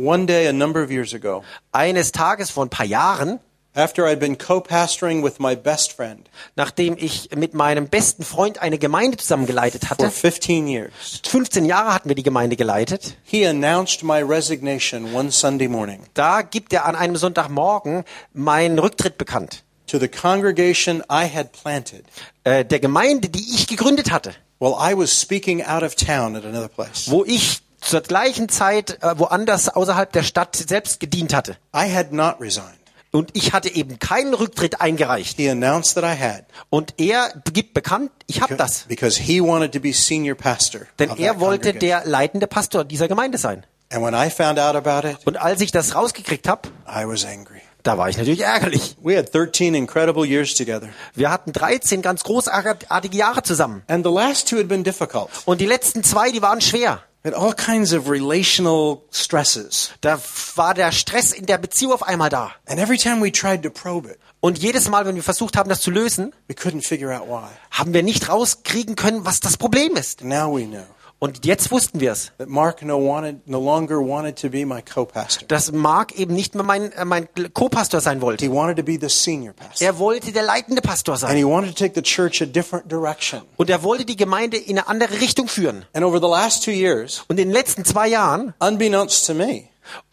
One day, a number of years ago, Eines Tages vor ein paar Jahren after I'd been co-pastoring with my best friend nachdem ich mit meinem besten Freund eine Gemeinde zusammengeleitet for hatte. 15 years, 15 Jahre hatten wir die Gemeinde geleitet. he announced my resignation one Sunday morning Da gibt er an einem Sonntagmorgen meinen Rücktritt bekannt. to the congregation I had planted Äh, der Gemeinde, die ich gegründet hatte, while I was speaking out of town at another place. wo ich zur gleichen Zeit äh, woanders außerhalb der Stadt selbst gedient hatte. I had not resigned. Und ich hatte eben keinen Rücktritt eingereicht. He announced that I had Und er gibt bekannt, ich habe das. because he wanted to be senior pastor. Denn er wollte der leitende Pastor dieser Gemeinde sein. And when I found out about it, Und als ich das rausgekriegt habe, I was angry. da war ich natürlich ärgerlich. We had 13 incredible years together. Wir hatten 13 ganz großartige Jahre zusammen. And the last two had been difficult. Und die letzten zwei, die waren schwer. Had all kinds of relational stresses. Da war der Stress in der Beziehung auf einmal da. And every time we tried to probe it, Und jedes Mal, wenn wir versucht haben, das zu lösen, we couldn't figure out why. haben wir nicht rauskriegen können, was das Problem ist. Now we know Und jetzt wussten wir es, Mark no, wanted, no longer wanted to be my co-pastor. dass Mark eben nicht mehr mein, äh, mein Co-Pastor sein He wollte. wanted to be the senior pastor. Er wollte der leitende Pastor And sein. he wanted to take the church a different direction. Und er wollte die Gemeinde in eine andere Richtung führen. And over the last two years, Und in den letzten zwei Jahren, unbeknownst to me,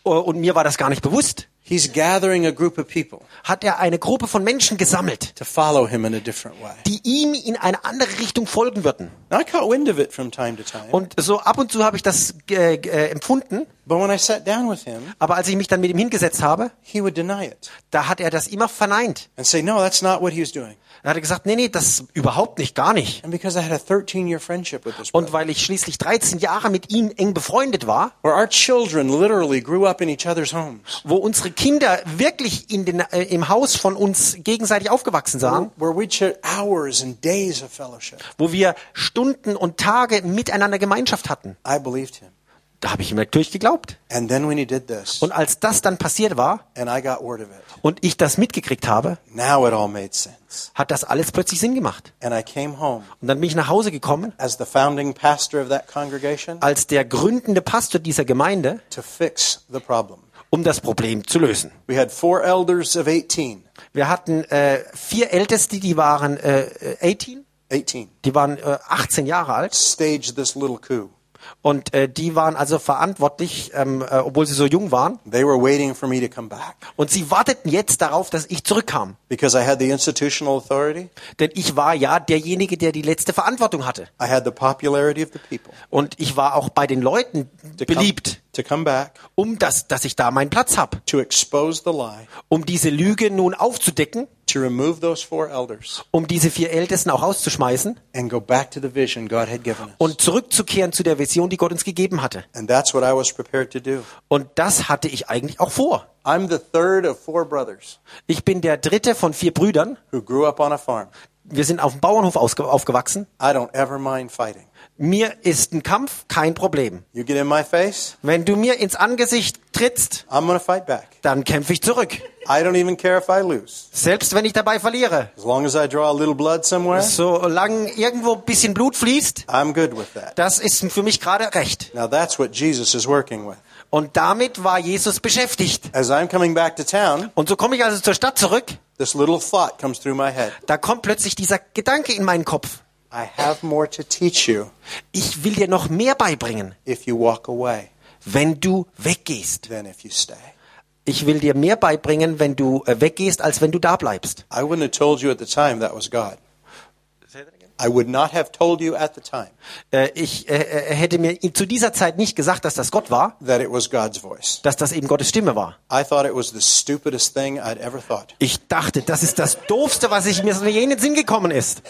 äh, und mir war das gar nicht bewusst, he's gathering a group of people hat er eine Gruppe von Menschen gesammelt, to follow him in a different way. die ihm in eine andere Richtung folgen würden. I caught wind of it from time to time. Und so ab und zu habe ich das äh, äh, empfunden, But when I sat down with him, aber als ich mich dann mit ihm hingesetzt habe, he would deny it da hat er das immer verneint. and say, no, that's not what he was doing. Er hat gesagt, nee, nee, das überhaupt nicht, gar nicht. And because I had a 13 year friendship with this Und weil ich schließlich 13 Jahre mit ihm eng befreundet war, wo unsere Kinder wirklich in den, äh, im Haus von uns gegenseitig aufgewachsen sahen, wo wir Stunden und Tage miteinander Gemeinschaft hatten, I believed him. Da habe ich ihm natürlich geglaubt. And then when he did this, Und als das dann passiert war and I got word of it, und ich das mitgekriegt habe, hat das alles plötzlich Sinn gemacht. Home Und dann bin ich nach Hause gekommen als der gründende Pastor dieser Gemeinde, to fix the problem. um das Problem zu lösen. We had four elders of 18. Wir hatten äh, vier Älteste, die waren äh, 18, 18. die waren äh, 18 Jahre alt Staged this little coup. Und äh, die waren also verantwortlich, ähm, äh, obwohl sie so jung waren. They were waiting for me to come back Und sie warteten jetzt darauf, dass ich zurückkam. because I had the institutional authority, Denn ich war ja derjenige, der die letzte Verantwortung hatte. I had the popularity of the people Und ich war auch bei den Leuten beliebt, to come back um das, dass ich da meinen Platz habe. to expose the lie, Um diese Lüge nun aufzudecken, to remove those four elders um diese vier Ältesten auch rauszuschmeißen and go back to the vision God had given us. und zurückzukehren zu der Vision, die Gott uns gegeben hatte. And that's what I was prepared to do. Und das hatte ich eigentlich auch vor. I'm the third of four brothers Ich bin der dritte von vier Brüdern. who grew up on a farm. Wir sind auf dem Bauernhof ausge- aufgewachsen. I don't ever mind fighting. Mir ist ein Kampf kein Problem. You get in my face, Wenn du mir ins Angesicht trittst, I'm going to fight back. dann kämpfe ich zurück. I don't even care if I lose. Selbst wenn ich dabei verliere. As long as I draw a little blood somewhere, Solange irgendwo ein bisschen Blut fließt, I'm good with that. das ist für mich gerade recht. Now that's what Jesus is working with. Und damit war Jesus beschäftigt. As I'm coming back to town, Und so komme ich also zur Stadt zurück. this little thought comes through my head. Da kommt plötzlich dieser Gedanke in meinen Kopf. I have more to teach you Ich will dir noch mehr beibringen, if you walk away wenn du weggehst. than if you stay. Ich will dir mehr beibringen, wenn du äh, weggehst, als wenn du da bleibst. I wouldn't have told you at the time that was God. I would not have told you at the time Äh, Ich äh, hätte mir zu dieser Zeit nicht gesagt, dass das Gott war, that it was God's voice. dass das eben Gottes Stimme war. I thought it was the stupidest thing I'd ever thought. Ich dachte, das ist das Doofste, was ich mir so in den Sinn gekommen ist.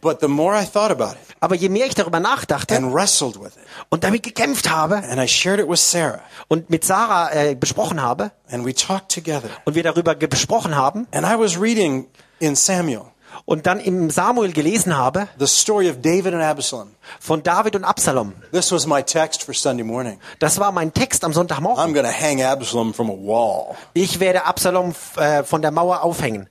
But the more I thought about it Aber je mehr ich darüber nachdachte and wrestled with it, und damit gekämpft habe and I shared it with Sarah, und mit Sarah äh, besprochen habe and we talked together, und wir darüber ge- besprochen haben and I was reading in Samuel und dann im Samuel gelesen habe the story of David and Absalom. von David und Absalom. This was my text for Sunday morning. Das war mein Text am Sonntagmorgen. I'm hang Absalom from a wall. Ich werde Absalom äh, von der Mauer aufhängen.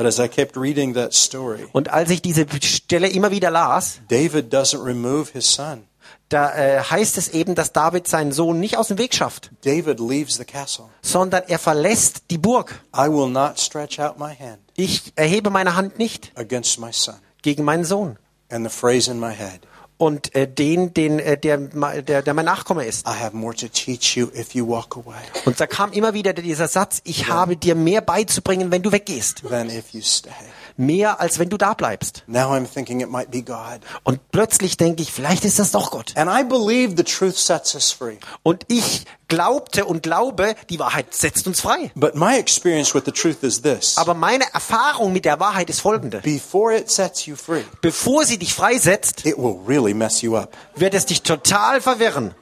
But as I kept reading that story, Und als ich diese Stelle immer wieder las, David doesn't remove his son. da äh, heißt es eben, dass David seinen Sohn nicht aus dem Weg schafft, David leaves the castle. sondern er verlässt die Burg. I will not stretch out my hand Ich erhebe meine Hand nicht against my son. gegen meinen Sohn And the phrase in my head und äh, den, den äh, der, der, der mein Nachkomme ist. I have more to teach you if you walk away Und da kam immer wieder dieser Satz, ich habe dir mehr beizubringen, wenn du weggehst. Mehr als wenn du da bleibst. Now I'm thinking it might be God. Und plötzlich denke ich, vielleicht ist das doch Gott. And I believe the truth sets us free. Und ich glaubte und glaube, die Wahrheit setzt uns frei. But my experience with the truth is this Aber meine Erfahrung mit der Wahrheit ist folgende. before it sets you free, Bevor sie dich freisetzt, it will really mess you up. wird es dich total verwirren.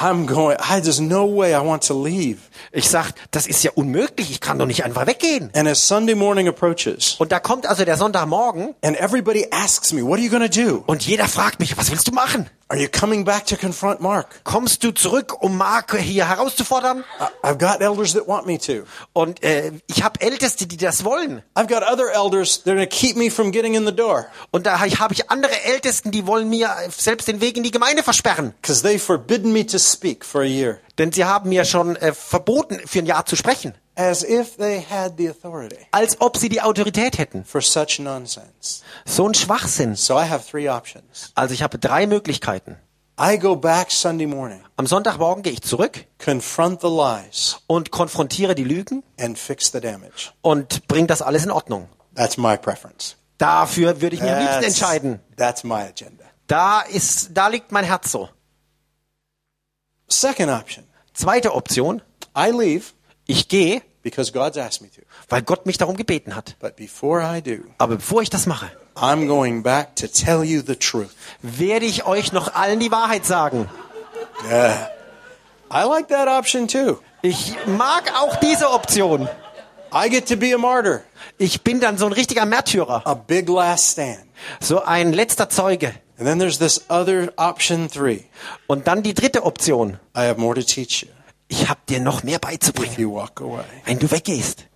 I'm going, I, there's no way I want to leave. Ich sag, das ist ja unmöglich, ich kann doch nicht einfach weggehen. And as Sunday morning approaches, Und da kommt also der Sonntagmorgen and everybody asks me, What are you going to do? und jeder fragt mich, was willst du machen? Are you coming back to confront Mark? Kommst du zurück, um Mark hier herauszufordern? I've got elders that want me to. Und äh, ich habe Älteste, die das wollen. I've got other elders that are going to keep me from getting in the door Und da habe ich andere Ältesten, die wollen mir selbst den Weg in die Gemeinde versperren. because they've forbidden me to speak for a year. Denn sie haben mir schon äh, verboten, für ein Jahr zu sprechen. As if they had the authority Als ob sie die Autorität hätten. for such nonsense. So ein Schwachsinn. So I have three options. Also ich habe drei Möglichkeiten. I go back Sunday morning, Am Sonntagmorgen gehe ich zurück confront the lies, und konfrontiere die Lügen and fix the damage. und bringe das alles in Ordnung. That's my preference. Dafür würde ich mir am liebsten That's, entscheiden. that's my agenda. Da ist, da liegt mein Herz so. Second option Zweite Option. I leave Ich gehe, because God's asked me to. weil Gott mich darum gebeten hat. But before I do, Aber bevor ich das mache, I'm going back to tell you the truth. werde ich euch noch allen die Wahrheit sagen. Yeah. I like that option too. Ich mag auch diese Option. I get to be a martyr, Ich bin dann so ein richtiger Märtyrer. a big last stand. So ein letzter Zeuge. And then there's this other option three. Und dann die dritte Option. I have more to teach you Ich habe dir noch mehr beizubringen, away wenn du weggehst,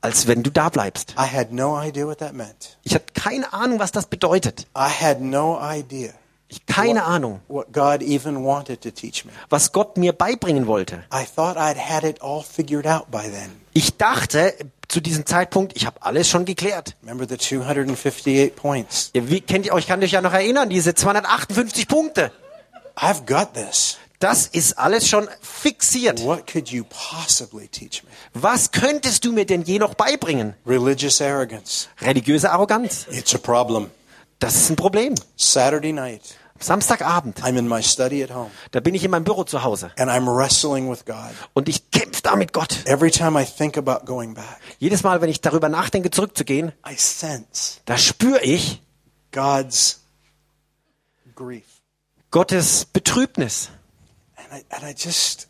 als wenn du da bleibst. I had no idea what that meant. Ich hatte keine Ahnung, was das bedeutet. I had no idea Ich keine Ahnung, what God even wanted to teach me. was Gott mir beibringen wollte. I thought I'd had it all figured out by then. Ich dachte zu diesem Zeitpunkt, ich habe alles schon geklärt. Remember the 258 points? Ihr kennt euch kann euch ja noch erinnern, diese 258 Punkte. I've got this. Das ist alles schon fixiert. What could you possibly teach me? Was könntest du mir denn je noch beibringen? Religious arrogance. Religiöse Arroganz. It's a problem. Das ist ein Problem. Saturday night, Samstagabend, I'm in my study at home da bin ich in meinem Büro zu Hause and I'm wrestling with God. und ich kämpfe da mit Gott. Every time I think about going back, Jedes Mal, wenn ich darüber nachdenke, zurückzugehen, I sense da spüre ich God's grief. Gottes Betrübnis. And I, and I just,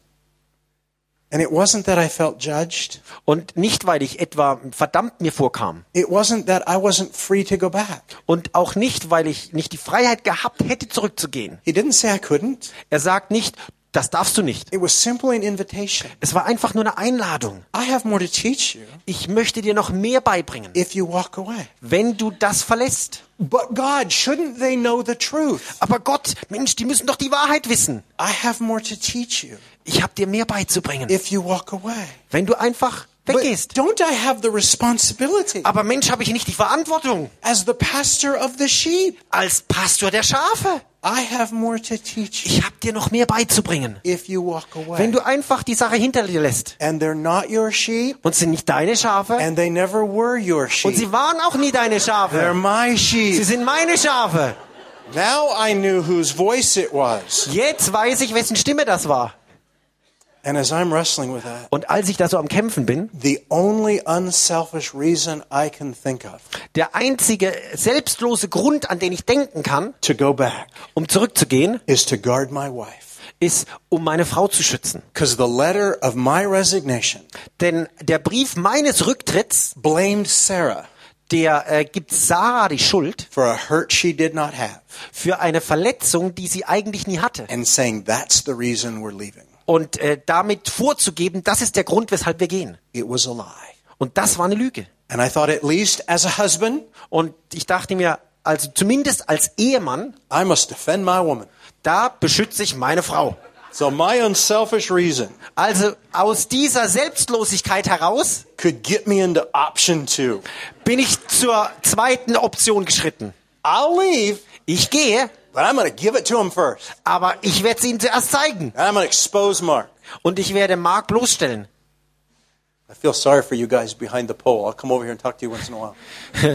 and it wasn't that I felt judged. Und nicht, weil ich etwa verdammt mir vorkam. It wasn't that I wasn't free to go back. Und auch nicht, weil ich nicht die Freiheit gehabt hätte, zurückzugehen. He didn't say I couldn't. Er sagt nicht, das darfst du nicht. It was simply an invitation. Es war einfach nur eine Einladung. I have more to teach you Ich möchte dir noch mehr beibringen, if you walk away. wenn du das verlässt. But God, shouldn't they know the truth? Aber Gott, Mensch, die müssen doch die Wahrheit wissen. I have more to teach you Ich habe dir mehr beizubringen, if you walk away. wenn du einfach weggehst. don't I have the responsibility Aber Mensch, habe ich nicht die Verantwortung as the pastor of the sheep? als Pastor der Schafe. I have more to teach you Ich habe dir noch mehr beizubringen, if you walk away. wenn du einfach die Sache hinter dir lässt. And they're not your sheep, Und sind nicht deine Schafe and they never were your und sheep. sie waren auch nie deine They're Schafe. my Sie sheep. sind meine Schafe. Now I knew whose voice it was. Jetzt weiß ich, wessen Stimme das war. And as I'm wrestling with that, Und als ich da so am Kämpfen bin, the only unselfish reason I can think of der einzige selbstlose Grund, an den ich denken kann, to go back um zurückzugehen, is to guard my wife. ist, um meine Frau zu schützen. Because the letter of my resignation Denn der Brief meines Rücktritts, blamed Sarah der äh, gibt Sarah die Schuld for a hurt she did not have für eine Verletzung, die sie eigentlich nie hatte. and saying that's the reason we're leaving. Und äh, damit vorzugeben, das ist der Grund, weshalb wir gehen. It was a lie. Und das war eine Lüge. And I thought, at least as a husband, Und ich dachte mir, also zumindest als Ehemann, I must defend my woman. da beschütze ich meine Frau. So my unselfish reason Also aus dieser Selbstlosigkeit heraus could get me into option two. bin ich zur zweiten Option geschritten. I'll leave, Ich gehe, but I'm to give it to him first. aber ich werde es ihnen zuerst zeigen. And I'm to expose Mark. Und ich werde Mark bloßstellen. I feel sorry for you guys behind the pole. I'll come over here and talk to you once in a while.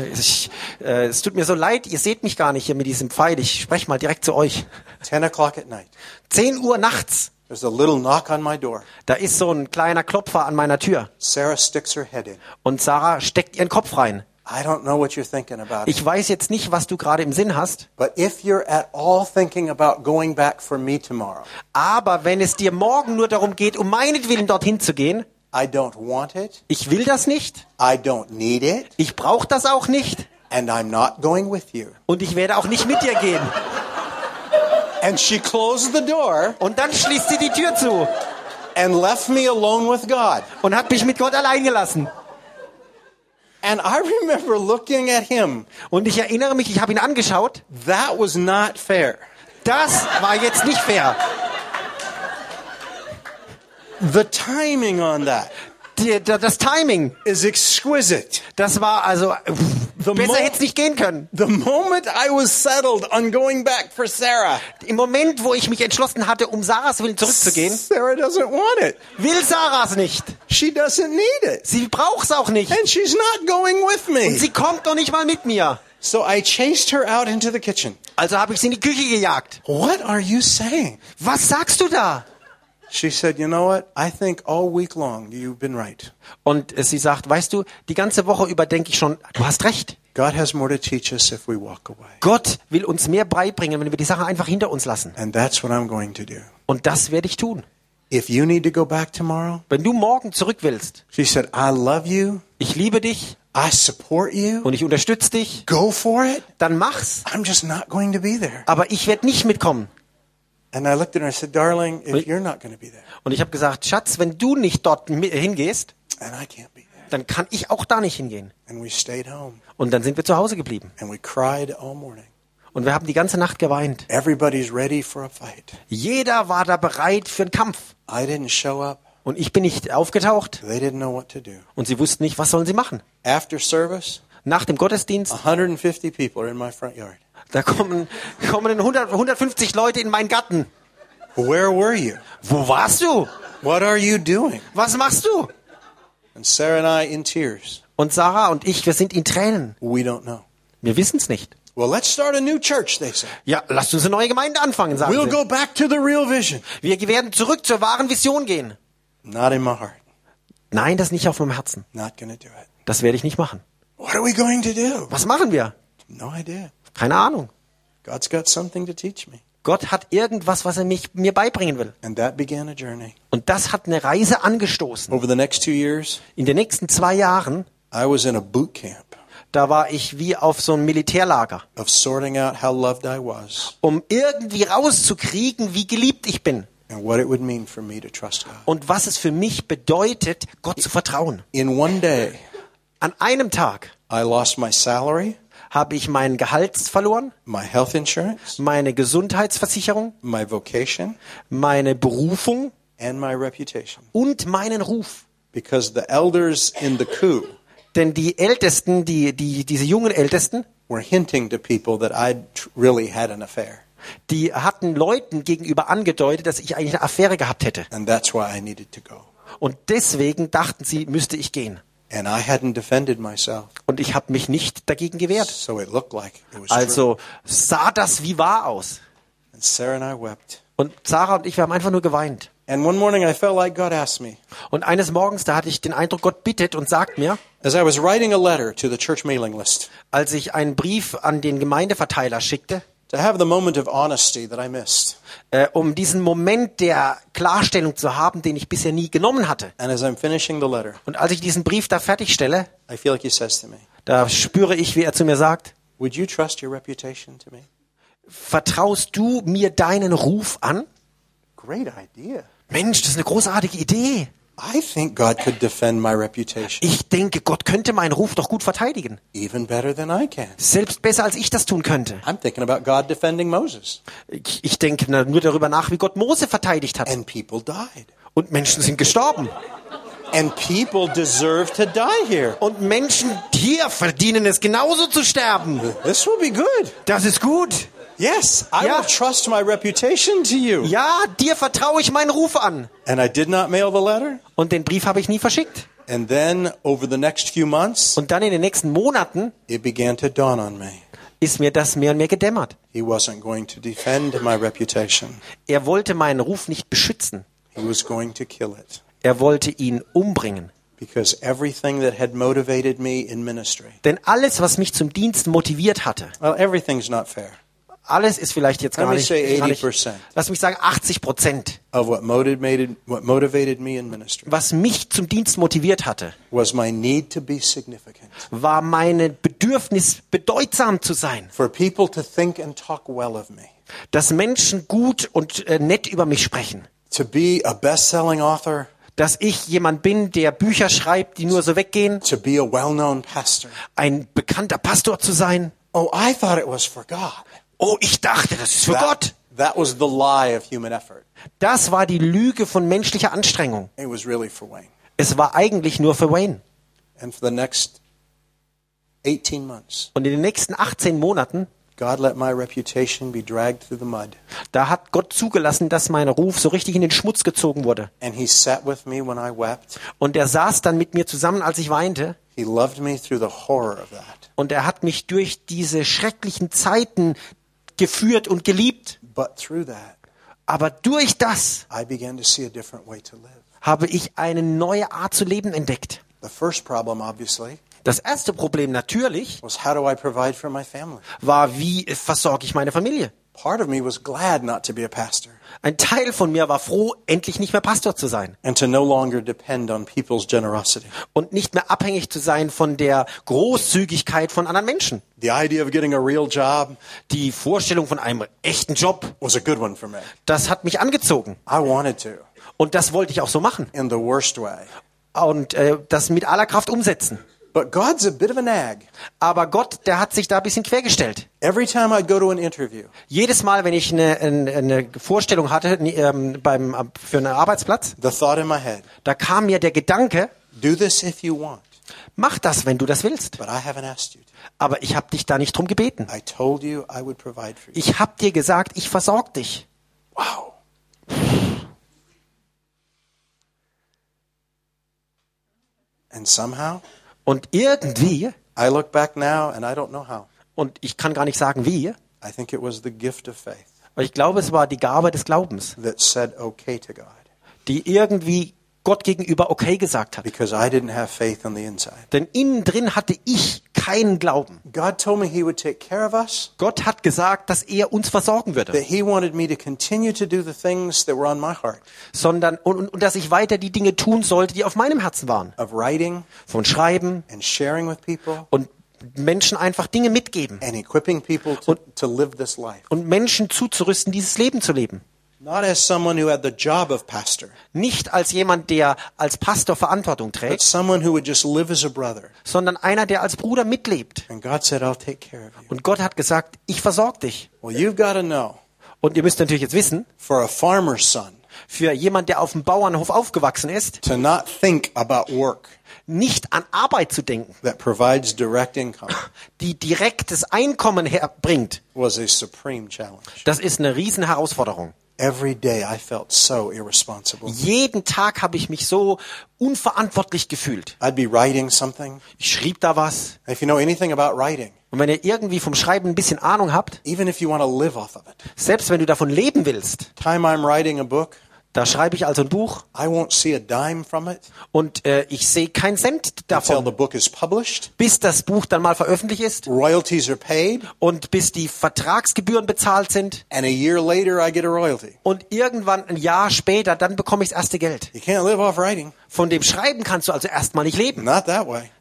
Ich, äh, es tut mir so leid, ihr seht mich gar nicht hier mit diesem Pfeil. Ich spreche mal direkt zu euch. 10 o'clock at night. 10 Uhr nachts, There's a little knock on my door. da ist so ein kleiner Klopfer an meiner Tür. Sarah sticks her head in. Und Sarah steckt ihren Kopf rein. I don't know what you're thinking about. Ich weiß jetzt nicht, was du gerade im Sinn hast, But if you're at all thinking about going back for me tomorrow, aber wenn es dir morgen nur darum geht, um meinetwillen dorthin zu gehen, I don't want it. ich will das nicht, I don't need it. ich brauche das auch nicht And I'm not going with you. und ich werde auch nicht mit dir gehen. And she closed the door Und dann schließt sie die Tür zu and left me alone with God. und hat mich mit Gott allein gelassen. And I remember looking at him. Und ich erinnere mich, ich habe ihn angeschaut. That was not fair. Das war jetzt nicht fair. The timing on that Die, da- das Timing, is exquisite. das war also The besser hätte es nicht gehen können. The moment I was settled on going back for Sarah, Im Moment, wo ich mich entschlossen hatte, um Sarahs Willen zurückzugehen, Sarah doesn't want it. will Sarahs nicht. She doesn't need it. Sie braucht's auch nicht. And she's not going with Und me. sie kommt doch nicht mal mit mir. So I chased her out into the kitchen. Also habe ich sie in die Küche gejagt. What are you saying? Was sagst du da? She said, You know what? I think all week long you've been right. Und äh, sie sagt, weißt du, die ganze Woche über denke ich schon, du hast recht. God has more to teach us if we walk away. Gott will uns mehr beibringen, wenn wir die Sache einfach hinter uns lassen. And that's what I'm going to do. Und das werde ich tun. If you need to go back tomorrow, Wenn du morgen zurück willst, she said, I love you. ich liebe dich I support you. und ich unterstütze dich, Go for it. dann mach's. I'm just not going to be there. Aber ich werde nicht mitkommen. Und ich habe gesagt, Schatz, wenn du nicht dort hingehst, dann kann ich auch da nicht hingehen. And we stayed home Und dann sind wir zu Hause geblieben. and we cried all morning. Und wir haben die ganze Nacht geweint. Everybody's ready for a fight. Jeder war da bereit für einen Kampf. I didn't show up. Und ich bin nicht aufgetaucht. They didn't know what to do. Und sie wussten nicht, was sollen sie machen. After service, Nach dem Gottesdienst, 150 people are in my front yard. Da kommen, kommen 100, 150 Leute in meinen Garten. Where were you? Wo warst du? What are you doing? Was machst du? And Sarah and I in tears. Und Sarah und ich, wir sind in Tränen. We don't know. Wir wissen es nicht. Well, let's start a new church, they say. Ja, lasst uns eine neue Gemeinde anfangen, sagen We'll sie. go back to the real vision. Wir werden zurück zur wahren Vision gehen. Not in my heart. Nein, das nicht auf meinem Herzen. Not to do it. Das werde ich nicht machen. What are we going to do? Was machen wir? No idea. Keine Ahnung. God's got something to teach me. Gott hat irgendwas, was er mich, mir beibringen will. And that began a journey. Und das hat eine Reise angestoßen. Over the next two years, In den nächsten zwei Jahren, I was in a boot camp da war ich wie auf so einem Militärlager, of sorting out how loved I was um irgendwie rauszukriegen, wie geliebt ich bin. and what it would mean for me to trust God. Und was es für mich bedeutet, Gott zu vertrauen. In one day, An einem Tag I lost my salary, habe ich meinen Gehalt verloren, my health insurance, meine Gesundheitsversicherung, my vocation, meine Berufung and my reputation. und meinen Ruf. Because the elders in the coup Denn die Ältesten, die, die, diese jungen Ältesten, were hinting to people that tr- really had an affair. die hatten Leuten gegenüber angedeutet, dass ich eigentlich eine Affäre gehabt hätte. And that's why I needed to go. Und deswegen dachten sie, müsste ich gehen. And I hadn't defended myself. Und ich habe mich nicht dagegen gewehrt. So it looked like it was true. Also sah das wie wahr aus. And Sarah and I wept. Und Sarah und ich, wir haben einfach nur geweint. And one morning I felt like God asked me, Und eines Morgens, da hatte ich den Eindruck, Gott bittet und sagt mir, as I was writing a letter to the church mailing list, als ich einen Brief an den Gemeindeverteiler schickte, to have the moment of honesty that I missed. äh, um diesen Moment der Klarstellung zu haben, den ich bisher nie genommen hatte. And as I'm finishing the letter, Und als ich diesen Brief da fertigstelle, I feel like he says to me, da spüre ich, wie er zu mir sagt, Would you trust your reputation to me? vertraust du mir deinen Ruf an? Great idea. Mensch, das ist eine großartige Idee. I think God could defend my reputation Ich denke, Gott könnte meinen Ruf doch gut verteidigen. even better than I can. Selbst besser, als ich das tun könnte. I'm thinking about God defending Moses, Ich, ich denke nur darüber nach, wie Gott Mose verteidigt hat. and people died. Und Menschen sind gestorben. And people deserve to die here. Und Menschen hier verdienen es genauso zu sterben. This will be good. Das ist gut. Yes, I Yeah. will trust my reputation to you. Ja, dir vertraue ich meinen Ruf an. And I did not mail the letter. Und den Brief habe ich nie verschickt. And then over the next few months, Und dann in den nächsten Monaten it began to dawn on me. ist mir das mehr und mehr gedämmert. He wasn't going to defend my reputation. Er wollte meinen Ruf nicht beschützen. He was going to kill it. Er wollte ihn umbringen. Because everything that had motivated me in ministry, Denn alles, was mich zum Dienst motiviert hatte, well, everything's not fair. Alles ist vielleicht jetzt gar nicht, gar nicht 80%. lass mich sagen 80 Prozent, Of what motivated, what motivated me in ministry was mich zum Dienst motiviert hatte, war meine Bedürfnis, bedeutsam zu sein. For people to think and talk well of me. Dass Menschen gut und äh, nett über mich sprechen. To be a best-selling author. Dass ich jemand bin, der Bücher schreibt, die nur so weggehen. To be a well-known pastor. Ein bekannter Pastor zu sein. Oh, I thought it was for God. Oh, ich dachte, das ist für Gott. That, that was the lie of human effort. Das war die Lüge von menschlicher Anstrengung. It was really for Wayne. Es war eigentlich nur für Wayne. And for the next 18 months, Und in den nächsten 18 Monaten, God let my reputation be dragged through the mud. da hat Gott zugelassen, dass mein Ruf so richtig in den Schmutz gezogen wurde. And He sat with me when I wept. Und er saß dann mit mir zusammen, als ich weinte. He loved me through the horror of that. Und er hat mich durch diese schrecklichen Zeiten geführt und geliebt. But through that, Aber durch das I began to see a different way to live. habe ich eine neue Art zu leben entdeckt. The first problem, obviously, Das erste Problem natürlich was how do I provide for my family? war, wie versorge ich meine Familie? Part of me was glad not to be a pastor Ein Teil von mir war froh, endlich nicht mehr Pastor zu sein and to no longer depend on people's generosity. und nicht mehr abhängig zu sein von der Großzügigkeit von anderen Menschen. The idea of getting a real job Die Vorstellung von einem echten Job, was a good one for me. das hat mich angezogen. I wanted to Und das wollte ich auch so machen. in the worst way. Und äh, das mit aller Kraft umsetzen. But God's a bit of a nag. Aber Gott, der hat sich da ein bisschen quergestellt. Every time I'd go to an interview, Jedes Mal, wenn ich eine, eine, eine Vorstellung hatte ähm, beim, äh, für einen Arbeitsplatz, the thought in my head, da kam mir der Gedanke, do this if you want, mach das, wenn du das willst. but I haven't asked you to. Aber ich habe dich da nicht drum gebeten. I told you I would provide for you. Ich habe dir gesagt, ich versorg dich. Wow. And somehow, Und irgendwie, I look back now and I don't know how. und ich kann gar nicht sagen wie, I think it was the gift of faith. Aber ich glaube, es war die Gabe des Glaubens, that said okay to God. die irgendwie Gott gegenüber okay gesagt hat. because I didn't have faith on the inside. Denn innen drin hatte ich keinen Glauben. God told me He would take care of us, Gott hat gesagt, dass er uns versorgen that würde, He wanted me to continue to do the things that were on my heart sondern und, und, und dass ich weiter die Dinge tun sollte, die auf meinem Herzen waren. of writing Von Schreiben and sharing with people und Menschen einfach Dinge mitgeben and equipping people to, to live this life. und Menschen zuzurüsten, dieses Leben zu leben. Not as someone who had the job of pastor, Nicht als jemand, der als Pastor Verantwortung but trägt, someone who would just live as a brother. sondern einer, der als Bruder mitlebt. And God said, I'll take care of you. Und Gott hat gesagt, ich versorge dich. Well, you've got to know Und ihr müsst natürlich jetzt wissen, for a farmer's son für jemand, der auf dem Bauernhof aufgewachsen ist, to not think about work nicht an Arbeit zu denken, that provides direct income die direktes Einkommen herbringt, was a supreme challenge. das ist eine riesen Herausforderung. Every day I felt so irresponsible. Jeden Tag habe ich mich so unverantwortlich gefühlt. I'd be writing something. Ich schrieb da was. If you know anything about writing, Und wenn ihr irgendwie vom Schreiben ein bisschen Ahnung habt, even if you want to live off of it, selbst wenn du davon leben willst, time I'm writing a book, da schreibe ich also ein Buch I won't see a dime from it und äh, ich sehe keinen Cent davon, the book is published. bis das Buch dann mal veröffentlicht ist Royalties are paid, und bis die Vertragsgebühren bezahlt sind and a year later I get a royalty. und irgendwann ein Jahr später, dann bekomme ich das erste Geld. Von dem Schreiben kannst du also erstmal nicht leben.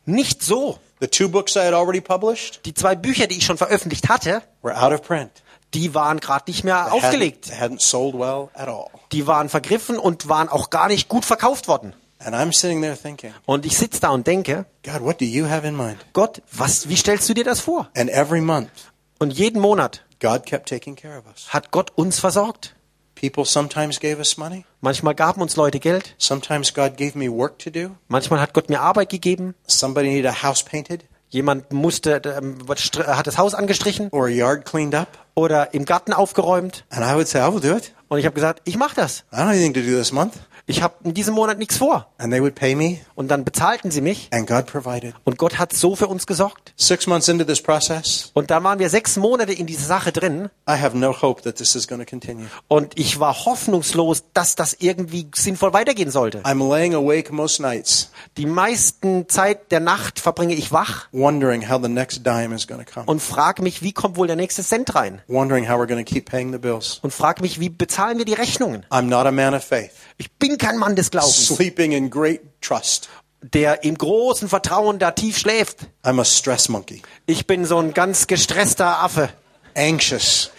Nicht so. Die zwei Bücher, die ich schon veröffentlicht hatte, were out of print. Die waren gerade nicht mehr aufgelegt. Hadn't, they hadn't sold well at all. Die waren vergriffen und waren auch gar nicht gut verkauft worden. And I'm sitting there thinking, Und ich sitze da und denke, God, what do you have in mind? Gott, was, wie stellst du dir das vor? And every month, Und jeden Monat hat Gott uns versorgt. People sometimes gave us money. Manchmal gaben uns Leute Geld. Sometimes God gave me work to do. Manchmal hat Gott mir Arbeit gegeben. Jemand musste, ähm, str- hat das Haus angestrichen or yard cleaned up. oder im Garten aufgeräumt. And I would say, I will do it. Und ich habe gesagt, ich mache das. I don't have anything to do this month. Ich habe in diesem Monat nichts vor. And they would pay me, Und dann bezahlten sie mich. and God provided. Und Gott hat so für uns gesorgt. Six months into this process, Und dann waren wir sechs Monate in dieser Sache drin. I have no hope that this is going to continue. Und ich war hoffnungslos, dass das irgendwie sinnvoll weitergehen sollte. I'm laying awake most nights, Die meisten Zeit der Nacht verbringe ich wach wondering how the next dime is going to come, und frage mich, wie kommt wohl der nächste Cent rein? wondering how we're going to keep paying the bills. Und frage mich, wie bezahlen wir die Rechnungen? I'm not a man of faith, Ich bin kein Mann des Glaubens, sleeping in great trust. der im großen Vertrauen da tief schläft. I'm a stress monkey, Ich bin so ein ganz gestresster Affe, anxious.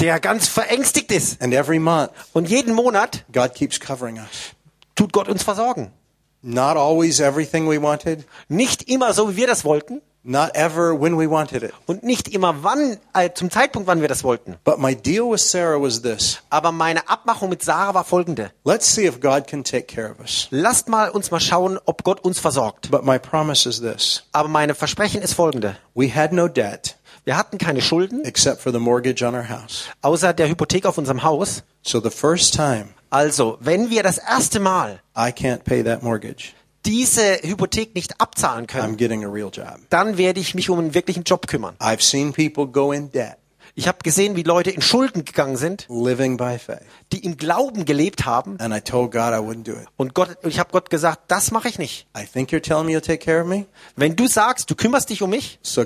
der ganz verängstigt ist. And every month, Und jeden Monat God keeps covering us. tut Gott uns versorgen. Not always everything we wanted, Nicht immer so, wie wir das wollten not ever when we wanted it. und nicht immer wann, äh, zum Zeitpunkt, wann wir das wollten. But my deal with Sarah was this Aber meine Abmachung mit Sarah war folgende. let's see if God can take care of us. Lasst mal uns mal schauen, ob Gott uns versorgt. But my promise is this Aber meine Versprechen ist folgende. we had no debt Wir hatten keine Schulden, except for the mortgage on our house. außer der Hypothek auf unserem Haus. So the first time Also, wenn wir das erste Mal I can't pay that mortgage, diese Hypothek nicht abzahlen können, dann werde ich mich um einen wirklichen Job kümmern. Ich habe gesehen, wie Leute in Schulden gegangen sind, die im Glauben gelebt haben. I I. Und Gott, ich habe Gott gesagt, das mache ich nicht. I Wenn du sagst, du kümmerst dich um mich, so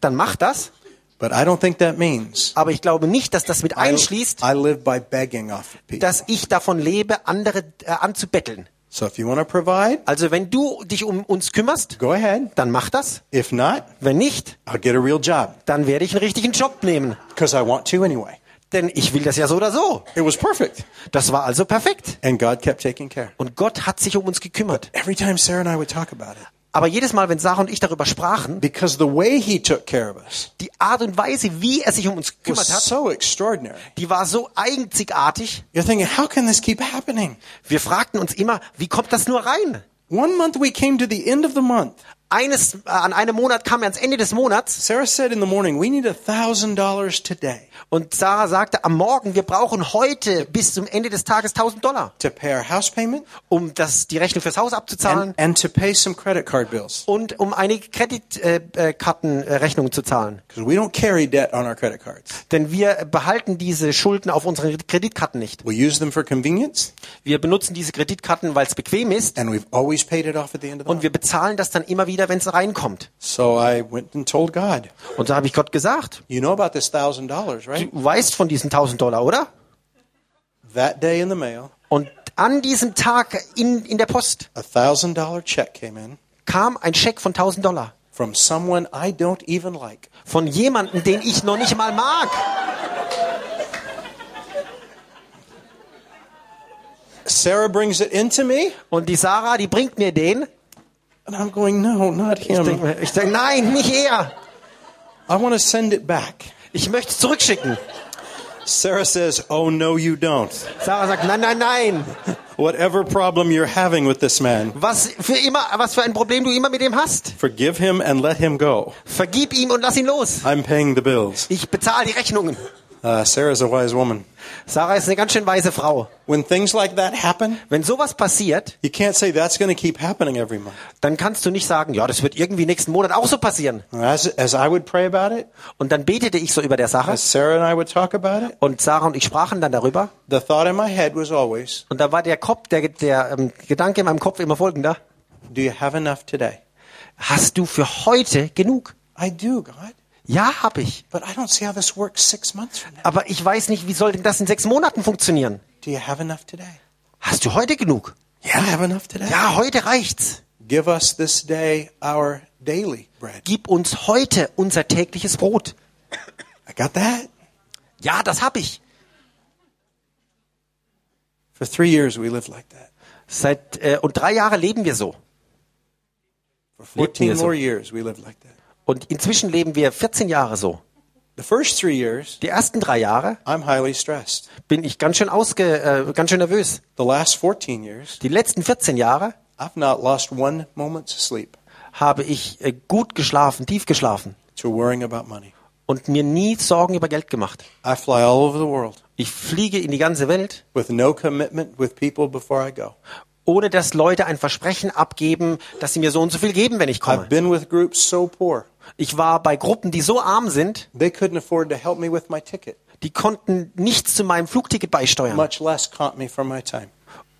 dann mach das. But I don't think that means Aber ich glaube nicht, dass das mit I, einschließt, I live by begging off of people. dass ich davon lebe, andere äh, anzubetteln. So if you want to provide, Also wenn du dich um uns kümmerst, go ahead. dann mach das. If not, Wenn nicht, I'll get a real job dann werde ich einen richtigen Job nehmen. because I want to anyway. Denn ich will das ja so oder so. It was perfect. Das war also perfekt. And God kept taking care. Und Gott hat sich um uns gekümmert. Every time Sarah and I would talk about it, Aber jedes Mal, wenn Sarah und ich darüber sprachen, because the way he took care of us die Art und Weise, wie er sich um uns gekümmert hat, so extraordinary. die war so einzigartig. You're thinking, how can this keep happening? Wir fragten uns immer, wie kommt das nur rein? One month we came to the end of the month. Eines, äh, an einem Monat kam er ans Ende des Monats Sarah said in the morning, we need a thousand dollars today und Sarah sagte am Morgen, wir brauchen heute bis zum Ende des Tages 1000 Dollar, to pay our house payment um das, die Rechnung fürs Haus abzuzahlen and, and to pay some credit card bills. und um einige Kreditkartenrechnungen äh, zu zahlen. Because we don't carry debt on our credit cards. Denn wir behalten diese Schulden auf unseren Kreditkarten nicht. We use them for convenience Wir benutzen diese Kreditkarten, weil es bequem ist and we've always paid it off at the end of the und wir bezahlen das dann immer wieder, wenn es reinkommt. So I went and told God, Und da habe ich Gott gesagt, you know about this thousand dollars, right? du weißt von diesen 1000 Dollar, oder? That day in the mail, Und an diesem Tag in, in der Post a thousand dollar check came in kam ein Scheck von 1000 Dollar from someone I don't even like. von jemandem, den ich noch nicht mal mag. Sarah brings it into me, Und die Sarah, die bringt mir den. And I'm going, no, not Ich him. denke, ich denk, nein, nicht er. I want to send it back. Ich möchte es zurückschicken. Sarah says, oh, no, you don't. Sarah sagt, nein, nein, nein. Whatever problem you're having with this man, Was für immer, was für ein Problem du immer mit dem hast. forgive him and let him go. Vergib ihm und lass ihn los. I'm paying the bills. Ich bezahle die Rechnungen. Uh, Sarah's a wise woman. Sarah ist eine ganz schön weise Frau. When things like that happen, Wenn sowas passiert, you can't say that's going to keep happening every month. dann kannst du nicht sagen, ja, das wird irgendwie nächsten Monat auch so passieren. As, as I would pray about it, Und dann betete ich so über der Sache as Sarah and I would talk about it, und Sarah und ich sprachen dann darüber. the thought in my head was always, Und da war der Kopf, der, der ähm, Gedanke in meinem Kopf immer folgender. do you have enough today? Hast du für heute genug? I do, God. Ja, hab ich. But I don't see how this works six months from now. Aber ich weiß nicht, wie soll denn das in sechs Monaten funktionieren? Do you have enough today? Hast du heute genug? Ja, heute reicht's. Give us this day our daily bread. Gib uns heute unser tägliches Brot. I got that. Ja, das hab ich. For three years, we lived like that. Seit äh, und drei Jahre leben wir so. For Lebt 14 mir so. more years, we lived like that. Und inzwischen leben wir 14 Jahre so. The first three years, Die ersten drei Jahre I'm highly stressed. bin ich ganz schön ausge, äh, ganz schön nervös. The last 14 years, Die letzten 14 Jahre I've not lost one moment's sleep habe ich äh, gut geschlafen, tief geschlafen to worrying about money. und mir nie Sorgen über Geld gemacht. I fly all over the world Ich fliege in die ganze Welt, with no commitment with people before I go. ohne dass Leute ein Versprechen abgeben, dass sie mir so und so viel geben, wenn ich komme. I've been with groups so poor, Ich war bei Gruppen, die so arm sind, they couldn't afford to help me with my ticket, die konnten nichts zu meinem Flugticket beisteuern much less comp me for my time.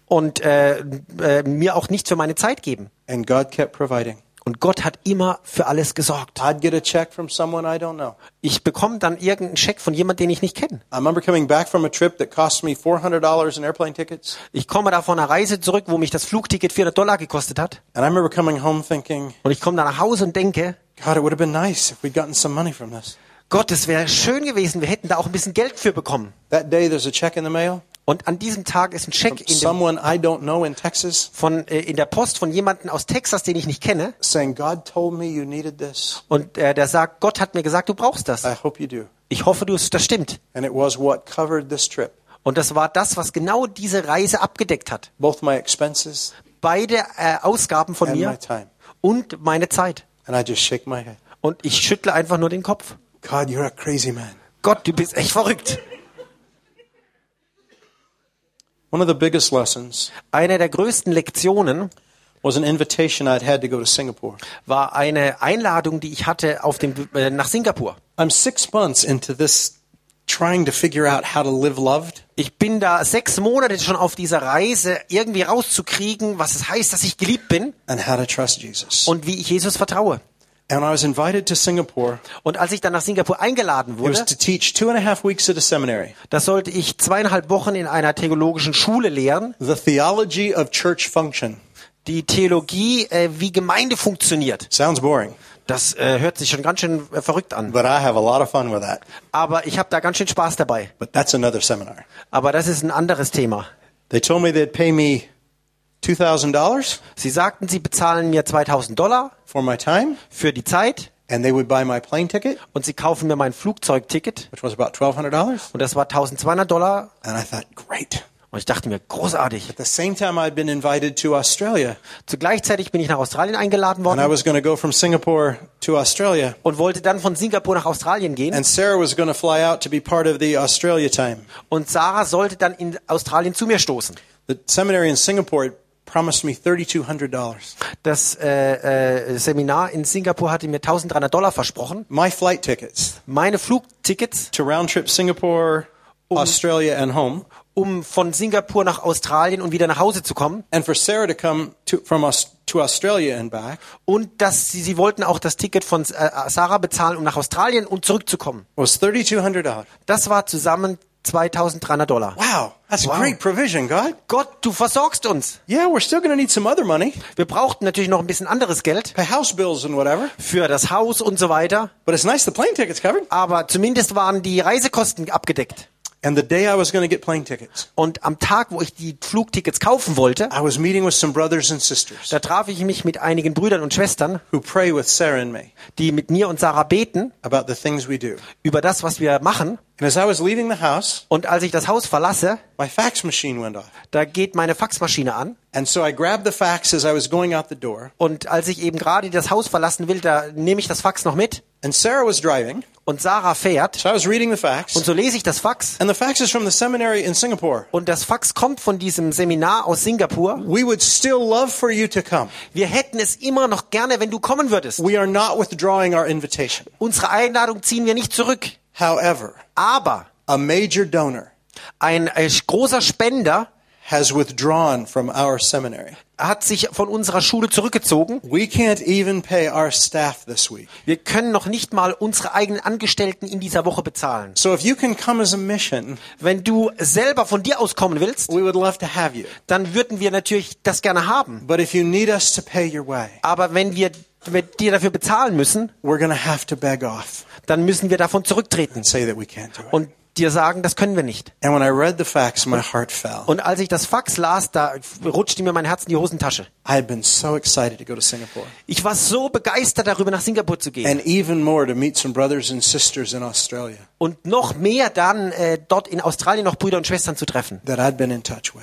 und äh, äh, mir auch nichts für meine Zeit geben. And God kept providing. Und Gott hat immer für alles gesorgt. I'd get a check from someone I don't know. Ich bekomme dann irgendeinen Scheck von jemandem, den ich nicht kenne. I remember coming back from a trip that cost me $400 in airplane tickets. Ich komme da von einer Reise zurück, wo mich das Flugticket 400 Dollar gekostet hat. And I remember coming home thinking, Und ich komme da nach Hause und denke, God, it would have been nice if we'd gotten some money from this. Gott, es wäre schön gewesen, wir hätten da auch ein bisschen Geld für bekommen. That day, there's a check in the mail Und an diesem Tag ist ein Scheck in, dem, Texas von, äh, in der Post von jemandem aus Texas, den ich nicht kenne. saying, God told me you needed this. Und äh, der sagt, Gott hat mir gesagt, du brauchst das. I hope you do. Ich hoffe, du, das stimmt. And it was what covered this trip. Und das war das, was genau diese Reise abgedeckt hat. Both my expenses Beide äh, Ausgaben von and my mir und meine Zeit. And I just shake my head. Und ich schüttle einfach nur den Kopf. God, you're a crazy man. Gott, du bist echt verrückt. One of the biggest lessons Eine der größten Lektionen was an invitation I'd had to go to Singapore. war eine Einladung, die ich hatte auf dem, äh, nach Singapur. I'm six months into this trying to figure out how to live loved. Ich bin da sechs Monate schon auf dieser Reise, irgendwie rauszukriegen, was es heißt, dass ich geliebt bin and how to trust Jesus. und wie ich Jesus vertraue. And I was invited to Singapore. Und als ich dann nach Singapur eingeladen It was wurde, to teach two and a half weeks at a seminary, da sollte ich zweieinhalb Wochen in einer theologischen Schule lehren, the theology of church function. die Theologie, äh, wie Gemeinde funktioniert. Sounds boring, Das äh, hört sich schon ganz schön äh, verrückt an. but I have a lot of fun with that. Aber ich habe da ganz schön Spaß dabei. But that's another seminar. Aber das ist ein anderes Thema. They told me they'd pay me $2,000 Sie sagten, sie bezahlen mir 2000 Dollar for my time, für die Zeit and they would buy my plane ticket, und sie kaufen mir mein Flugzeugticket which was about $1,200. und das war 1200 Dollar And I thought, great. und ich dachte mir, großartig. At the same time, I'd been invited to Australia, Zugleichzeitig bin ich nach Australien eingeladen and I worden was going to go from Singapore to Australia. und wollte dann von Singapur nach Australien gehen And Sarah was going to fly out to be part of the Australia time. und Sarah sollte dann in Australien zu mir stoßen. The seminary in Singapore promised me $3,200. Das äh, äh, Seminar in Singapur hatte mir 1300 Dollar versprochen. My flight tickets Meine Flugtickets, to round trip Singapore, Australia, and home, um von Singapur nach Australien und wieder nach Hause zu kommen. and for Sarah to come to, from us to Australia and back Und dass sie, sie wollten auch das Ticket von äh, Sarah bezahlen, um nach Australien und zurückzukommen. was $3,200. Das war zusammen 2300 Dollar. Wow, that's Wow. great provision, God. Gott, du versorgst uns. Yeah, we're still going to need some other money, Wir brauchten natürlich noch ein bisschen anderes Geld pay house bills and whatever, für das Haus und so weiter. but it's nice the plane tickets covered. Aber zumindest waren die Reisekosten abgedeckt. And the day I was going to get plane tickets, Und am Tag, wo ich die Flugtickets kaufen wollte, I was meeting with some brothers and sisters da traf ich mich mit einigen Brüdern und Schwestern, who pray with Sarah and me die mit mir und Sarah beten about the things we do. über das, was wir machen. And as I was leaving the house, Und als ich das Haus verlasse, my fax machine went off. da geht meine Faxmaschine an. And so I grabbed the fax as I was going out the door. Und als ich eben gerade das Haus verlassen will, da nehme ich das Fax noch mit. And Sarah was driving. Und Sarah fährt. So I was reading the fax. Und so lese ich das Fax. And the fax is from the seminary in Singapore. Und das Fax kommt von diesem Seminar aus Singapur. We would still love for you to come. Wir hätten es immer noch gerne, wenn du kommen würdest. We are not withdrawing our invitation. Unsere Einladung ziehen wir nicht zurück. However, Aber a major donor ein äh, großer Spender has withdrawn from our seminary. Hat sich von unserer Schule zurückgezogen. We can't even pay our staff this week. Wir können noch nicht mal unsere eigenen Angestellten in dieser Woche bezahlen. So if you can come as a mission, Wenn du selber von dir aus kommen willst, we would love to have you. dann würden wir natürlich das gerne haben. But if you need us to pay your way, Aber wenn wir wenn dir dafür bezahlen müssen, we're going to have to beg off dann müssen wir davon zurücktreten and say that we can't do it. und dir sagen, das können wir nicht. And when I read the facts, my heart fell. Und als ich das Fax las, da rutschte mir mein Herz in die Hosentasche. I had been so excited to go to Singapore. Ich war so begeistert darüber, nach Singapur zu gehen. Und noch mehr dann äh, dort in Australien noch Brüder und Schwestern zu treffen, that I'd been in touch with.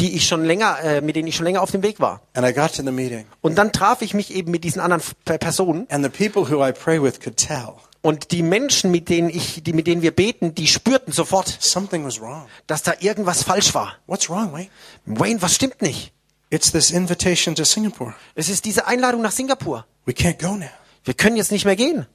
die ich schon länger, äh, mit denen ich schon länger auf dem Weg war. And I got to the meeting, Und dann traf ich mich eben mit diesen anderen Personen and the people who I pray with could tell und die Menschen, mit denen ich, die, mit denen wir beten, die spürten sofort, dass da irgendwas falsch war. What's wrong, Wayne? Wayne, was stimmt nicht? It's this invitation to Singapore. Es ist diese Einladung nach Singapur. We can't go now. Wir können jetzt nicht mehr gehen.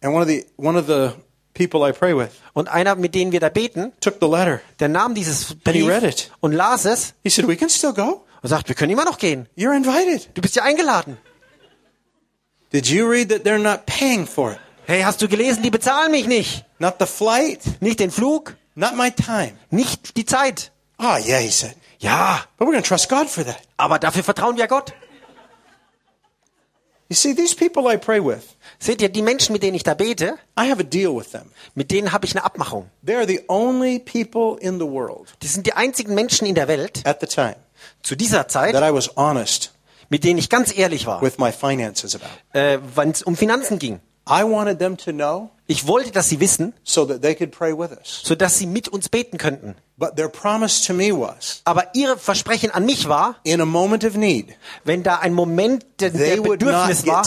And one of the one of the people I pray with Und einer, mit denen wir da beten, took the letter. der nahm dieses Brief und las es He said, "We can still go. und sagt, wir können immer noch gehen. You're invited." Du bist ja eingeladen. Did you read that they're not paying for it? Hey, hast du gelesen, die bezahlen mich nicht. Not the flight, Nicht den Flug, not my time. nicht die Zeit. Ah, yeah, he said. Ja, But we're going to trust God for that. aber dafür vertrauen wir Gott. You see, these people I pray with, Seht ihr, die Menschen, mit denen ich da bete, I have a deal with them. mit denen habe ich eine Abmachung. They're the only people in the world Die sind die einzigen Menschen in der Welt at the time zu dieser that Zeit, I was honest mit denen ich ganz ehrlich war, with my finances about. äh, wenn es um Finanzen ging. I wanted them to know Ich wollte, dass sie wissen, so that they could pray with us. sodass sie mit uns beten könnten. Aber ihre Versprechen an mich war, in a moment of need, wenn da ein Moment der, Bedürfnis war.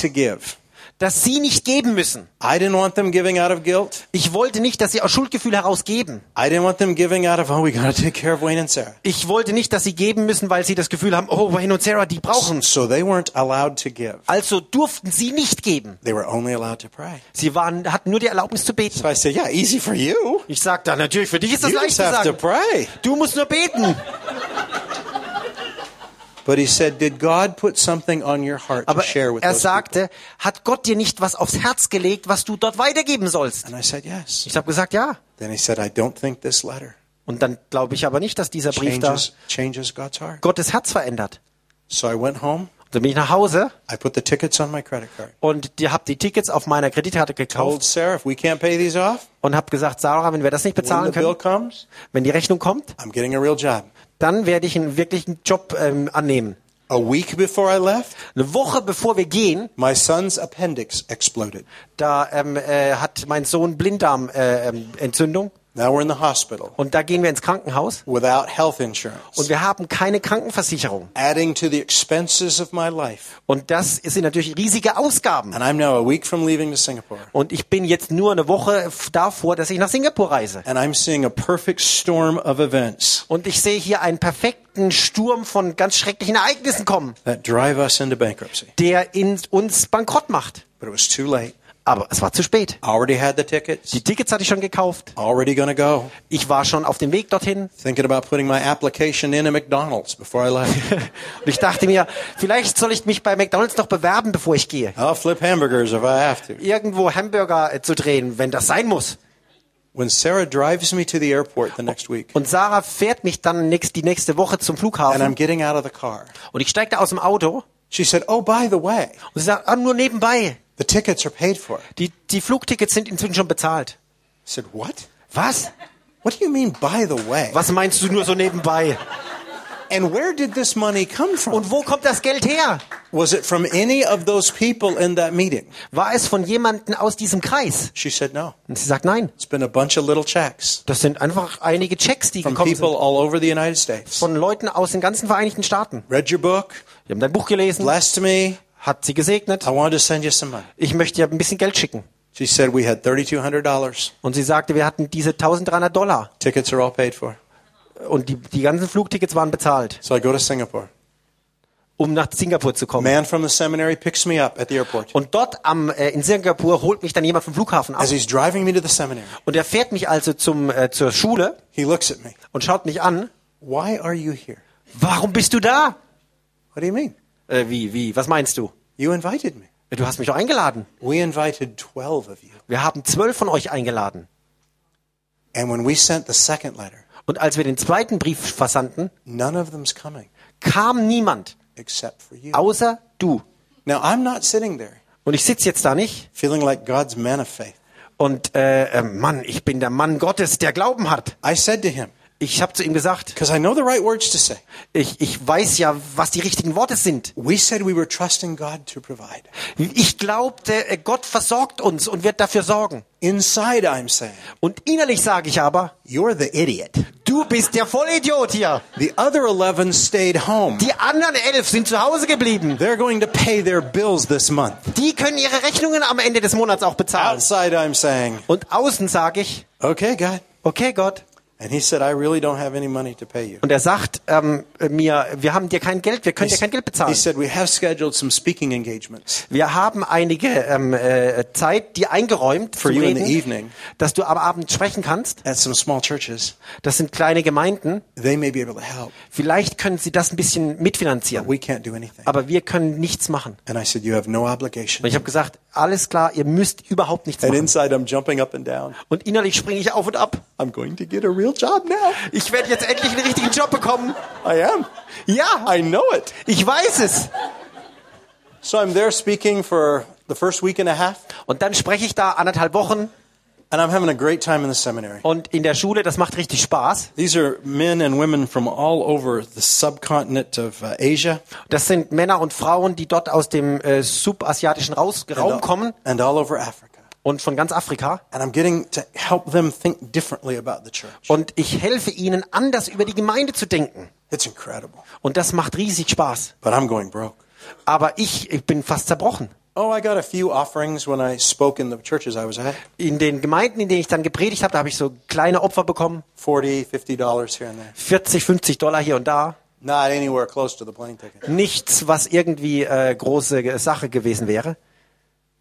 Dass sie nicht geben müssen. I didn't want them giving out of guilt. Ich wollte nicht, dass sie aus Schuldgefühl heraus geben. I didn't want them giving out of, oh, we got to take care of Wayne and Sarah. Ich wollte nicht, dass sie geben müssen, weil sie das Gefühl haben, oh, Wayne und Sarah, die brauchen's. So they weren't allowed to give. Also durften sie nicht geben. They were only allowed to pray. Sie waren, hatten nur die Erlaubnis zu beten. So I said, yeah, easy for you. Ich sagte, dann natürlich, für dich ist das You leicht just zu have to pray. Du musst nur beten. But he said, did God put something on your heart Aber to share with er sagte, hat Gott dir nicht was aufs Herz gelegt, was du dort weitergeben sollst? And I said, yes. Ich habe gesagt, ja. Then he said, I don't think this letter Und dann glaube ich aber nicht, dass dieser Brief da changes, changes God's heart. Gottes Herz verändert. So I went home. Dann bin ich nach Hause I put the tickets on my credit card. und die habe die Tickets auf meiner Kreditkarte Told gekauft Sarah, if we can't pay these off, und habe gesagt, Sarah, wenn wir das nicht when bezahlen the bill können, comes, wenn die Rechnung kommt, I'm getting a real job. Dann werde ich einen wirklichen Job ähm, annehmen. A week before I left, Eine Woche bevor wir gehen, my son's appendix exploded. da ähm, äh, hat mein Sohn Blinddarmentzündung äh, Entzündung. Now we're in the hospital und da gehen wir ins Krankenhaus without health insurance, und wir haben keine Krankenversicherung. adding to the expenses of my life. Und das sind natürlich riesige Ausgaben. And I'm now a week from leaving to Singapore. Und ich bin jetzt nur eine Woche davor, dass ich nach Singapur reise. And I'm seeing a perfect storm of events Und ich sehe hier einen perfekten Sturm von ganz schrecklichen Ereignissen kommen, that drive us into bankruptcy. der in uns bankrott macht. But it was too late. Aber es war zu spät. Already had the tickets, Die Tickets hatte ich schon gekauft. already to go. Ich war schon auf dem Weg dorthin. Thinking about putting my application in at McDonald's before I left. Und ich dachte mir, vielleicht soll ich mich bei McDonald's noch bewerben, bevor ich gehe. I'll flip hamburgers if I have to. Irgendwo Hamburger äh, zu drehen, wenn das sein muss. When Sarah drives me to the airport the next week, Und Sarah fährt mich dann nächst, die nächste Woche zum and I'm Flughafen. getting out of the car, Und ich steige da aus dem Auto she said, Oh, by the way, und sie sagt, ah, nur nebenbei. The tickets are paid for. Die, die Flugtickets sind inzwischen schon bezahlt. I said, What? Was? What do you mean, by the way? Was meinst du nur so nebenbei? And where did this money come from? Und wo kommt das Geld her? Was it from any of those people in that meeting? War es von jemandem aus diesem Kreis? She said, No. Und sie sagt, nein. It's been a bunch of little checks Das sind einfach einige Checks, die from gekommen people sind. all over the United States. Von Leuten aus den ganzen Vereinigten Staaten. Read your book, Die haben dein Buch gelesen, blessed me. Hat sie gesegnet. I wanted to send you some money. Ich möchte dir ein bisschen Geld schicken. She said, We had $3,200. Und sie sagte, wir hatten diese 1300 Dollar. Tickets are all paid for. Und die, die ganzen Flugtickets waren bezahlt, So I go to Singapore. um nach Singapur zu kommen. man from the seminary picks me up at the airport. Und dort am, äh, in Singapur holt mich dann jemand vom Flughafen ab. As he's driving me to the seminary, Und er fährt mich also zum, äh, zur Schule he looks at me. und schaut mich an. Why are you here? Warum bist du da? What do you mean? Äh, wie, wie, was meinst du? You invited me. Du hast mich doch eingeladen. We invited 12 of you. Wir haben zwölf von euch eingeladen. And when we sent the second letter, Und als wir den zweiten Brief versandten, none of them's coming kam niemand, except for you. außer du. Now, I'm not sitting there Und ich sitze jetzt da nicht feeling like God's man of faith. Und äh, äh, Mann, ich bin der Mann Gottes, der Glauben hat. I said to him, Ich habe zu ihm gesagt, because I know the right words to say. ich, ich weiß ja, was die richtigen Worte sind. We said we were trusting God to provide. Ich glaubte, äh, Gott versorgt uns und wird dafür sorgen. Inside, I'm saying, Und innerlich sage ich aber, you're the idiot. du bist der Vollidiot hier. The other 11 stayed home. Die anderen elf sind zu Hause geblieben. They're going to pay their bills this month. Die können ihre Rechnungen am Ende des Monats auch bezahlen. Outside, I'm saying, Und außen sage ich, okay, God. okay Gott. And he said, I really don't have any money to pay you. Und er sagt ähm, mir, wir haben dir kein Geld, wir können dir kein Geld He bezahlen. said, we have scheduled some speaking engagements. Wir haben einige ähm, äh, Zeit dir eingeräumt For zum you in the evening. dass du am Abend sprechen kannst. at some small churches. Das sind kleine Gemeinden. They may be able to help, Vielleicht können sie das ein bisschen but mitfinanzieren. we can't do anything. Aber wir können nichts machen. And I said, you have no obligation. Und ich habe gesagt, alles klar, ihr müsst überhaupt nichts And machen. inside, I'm jumping up and down. Und innerlich springe ich auf und ab. I'm going to get a real job now. Ich werde jetzt endlich einen richtigen Job bekommen. I am. Ja, I know it. ich weiß es. So I'm there speaking for the first week and a half, Und dann spreche ich da anderthalb Wochen and I'm having a great time in the seminary. und in der Schule, das macht richtig Spaß. These are men and women from all over the subcontinent of uh, Asia Das sind Männer und Frauen, die dort aus dem äh, subasiatischen Raus Raum kommen and all over Africa. Und von ganz Afrika. And I'm getting to help them think differently about the church. Und ich helfe ihnen, anders über die Gemeinde zu denken. It's incredible. Und das macht riesig Spaß. But I'm going broke. Aber ich, ich bin fast zerbrochen. Oh, I got a few offerings when I spoke in the churches I was at. In den Gemeinden, in denen ich dann gepredigt habe, da habe ich so kleine Opfer bekommen. 40, 50 dollars here and there. 40, 50 Dollar hier und da. Not anywhere close to the plane ticket. Nichts, was irgendwie äh, große Sache gewesen wäre.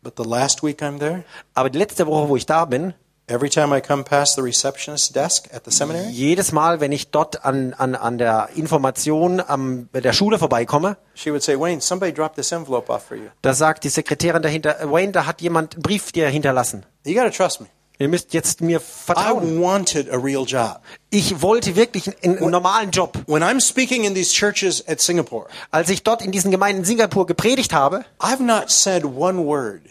But the last week I'm there, Aber die letzte Woche, wo ich da bin, every time I come past the receptionist's desk at the seminary, jedes Mal, wenn ich dort an, an, an der Information am, der Schule vorbeikomme, she would say, Wayne, somebody dropped this envelope off for you. da sagt die Sekretärin dahinter, Wayne, da hat jemand einen Brief dir hinterlassen. You got to trust me. Ihr müsst jetzt mir I vertrauen. wanted a real job. Ich wollte wirklich einen, einen normalen Job. When I'm speaking in these churches at Singapore, Als ich dort in diesen Gemeinden in Singapur gepredigt habe, I've not said one word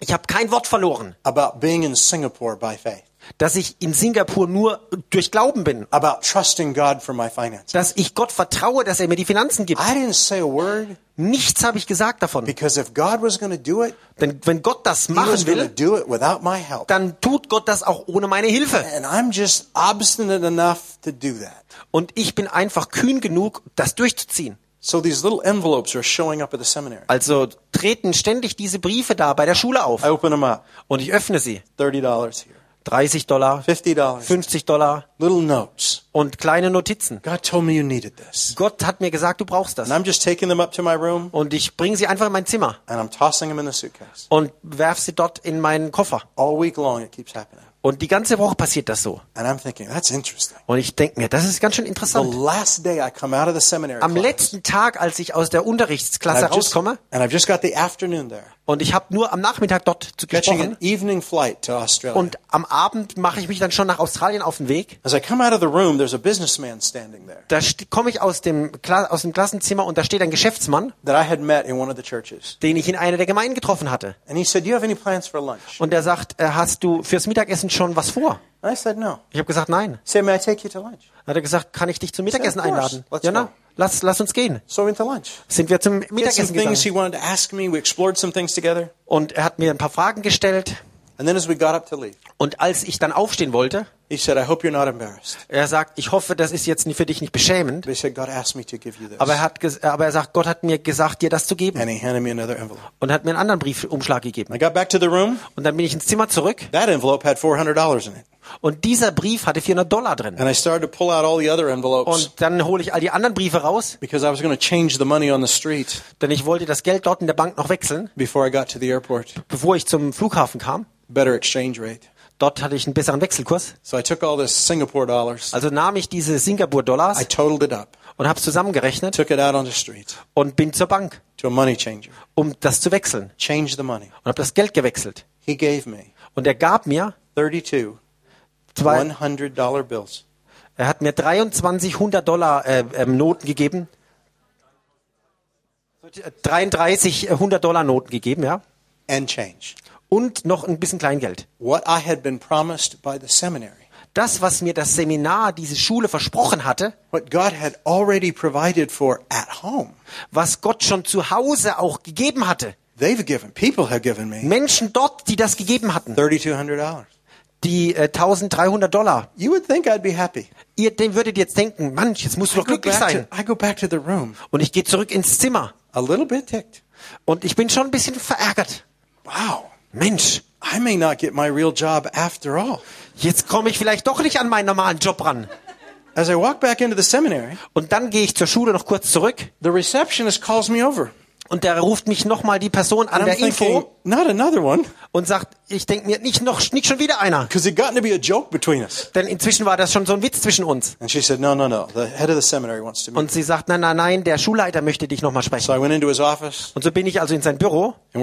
ich habe kein Wort verloren, about being in Singapore by faith, dass ich in Singapur nur durch Glauben bin, about trusting God for my finances. dass ich Gott vertraue, dass er mir die Finanzen gibt. I didn't say a word Nichts habe ich gesagt davon. because if God was going to do it, Denn wenn Gott das machen will, do it without my help. dann tut Gott das auch ohne meine Hilfe. And I'm just obstinate enough to do that. Und ich bin einfach kühn genug, das durchzuziehen. So these little envelopes are showing up at the seminary. Also treten ständig diese Briefe da bei der Schule auf. I open them up. Und ich öffne sie. $30 here, 30 Dollar, 50 dollars, 50 Dollar little notes. und kleine Notizen. God told me you needed this. Gott hat mir gesagt, du brauchst das. And I'm just taking them up to my room Und ich bringe sie einfach in mein Zimmer and I'm tossing them in the suitcase. und werf sie dort in meinen Koffer. All week long it keeps happening. Und die ganze Woche passiert das so. And I'm thinking, that's interesting. Und ich denke mir, das ist ganz schön interessant. Am letzten Tag, als ich aus der Unterrichtsklasse rauskomme und ich habe nur am Nachmittag dort zu gesprochen an evening flight to Australia. und am Abend mache ich mich dann schon nach Australien auf den Weg. Room, Da komme ich aus dem, aus dem Klassenzimmer und da steht ein Geschäftsmann, that I had met in one of the churches. den ich in einer der Gemeinden getroffen hatte. And he said, Do you have any plans for lunch? Und er sagt, äh, hast du fürs Mittagessen schon was vor? And I said, No. Ich habe gesagt, nein. Said, May I take you to lunch? Dann hat er gesagt, kann ich dich zum Mittagessen course. einladen? Let's Ja, na, go. Lass, lass uns gehen. So we went to lunch. Sind wir zum Mittagessen gegangen. Und er hat mir ein paar Fragen gestellt. And then as we got up to leave, Und als ich dann aufstehen wollte, he said, I hope you're not embarrassed. er sagt, ich hoffe, das ist jetzt für dich nicht beschämend. Said. Aber er, hat, aber er sagt, Gott hat mir gesagt, dir das zu geben. And he handed me another envelope. Und hat mir einen anderen Briefumschlag gegeben. I got back to the room. Und dann bin ich ins Zimmer zurück. That envelope had $400 in it. Und dieser Brief hatte 400 Dollar drin. And I started to pull out all the other envelopes Und dann hole ich all die anderen Briefe raus, because I was going to change the money on the street denn ich wollte das Geld dort in der Bank noch wechseln, before I got to the airport. bevor ich zum Flughafen kam. Better exchange rate. Dort hatte ich einen besseren Wechselkurs. So I took all this Singapore dollars. Also nahm ich diese it up, und habe es zusammengerechnet und bin zur Bank, to a money changer, um das zu wechseln. Und habe das Geld gewechselt. He gave me Und er gab mir 32 zwei, $100 bills. er hat mir 23 100 Dollar äh, ähm, Noten gegeben. 33 100 Dollar Noten gegeben, ja. and change. und noch ein bisschen Kleingeld. What I had been promised by the seminary. Das, was mir das Seminar, diese Schule versprochen hatte, What God had already provided for at home. was Gott schon zu Hause auch gegeben hatte. They've given, people have given me Menschen dort, die das gegeben hatten, $3,200. Die äh, 1300 Dollar. You would think I'd be happy. Ihr, dem würdet jetzt denken, Mann, jetzt musst du doch glücklich sein. to, I go back to the room, Und ich gehe zurück ins Zimmer. a little bit ticked. Und ich bin schon ein bisschen verärgert. Wow, Mensch, I may not get my real job after all. jetzt komme ich vielleicht doch nicht an meinen normalen Job ran. As I walk back into the seminary, Und dann gehe ich zur Schule noch kurz zurück the receptionist calls me over. Und da ruft mich nochmal die Person an der Info not another one, und sagt, ich denke mir nicht noch nicht schon wieder einer, because it got to be a joke between us. denn inzwischen war das schon so ein Witz zwischen uns. Said, no, no, no. Und sie sagt, nein, nein, nein, der Schulleiter möchte dich nochmal So sprechen. I went into his office, Und so bin ich also in sein Büro und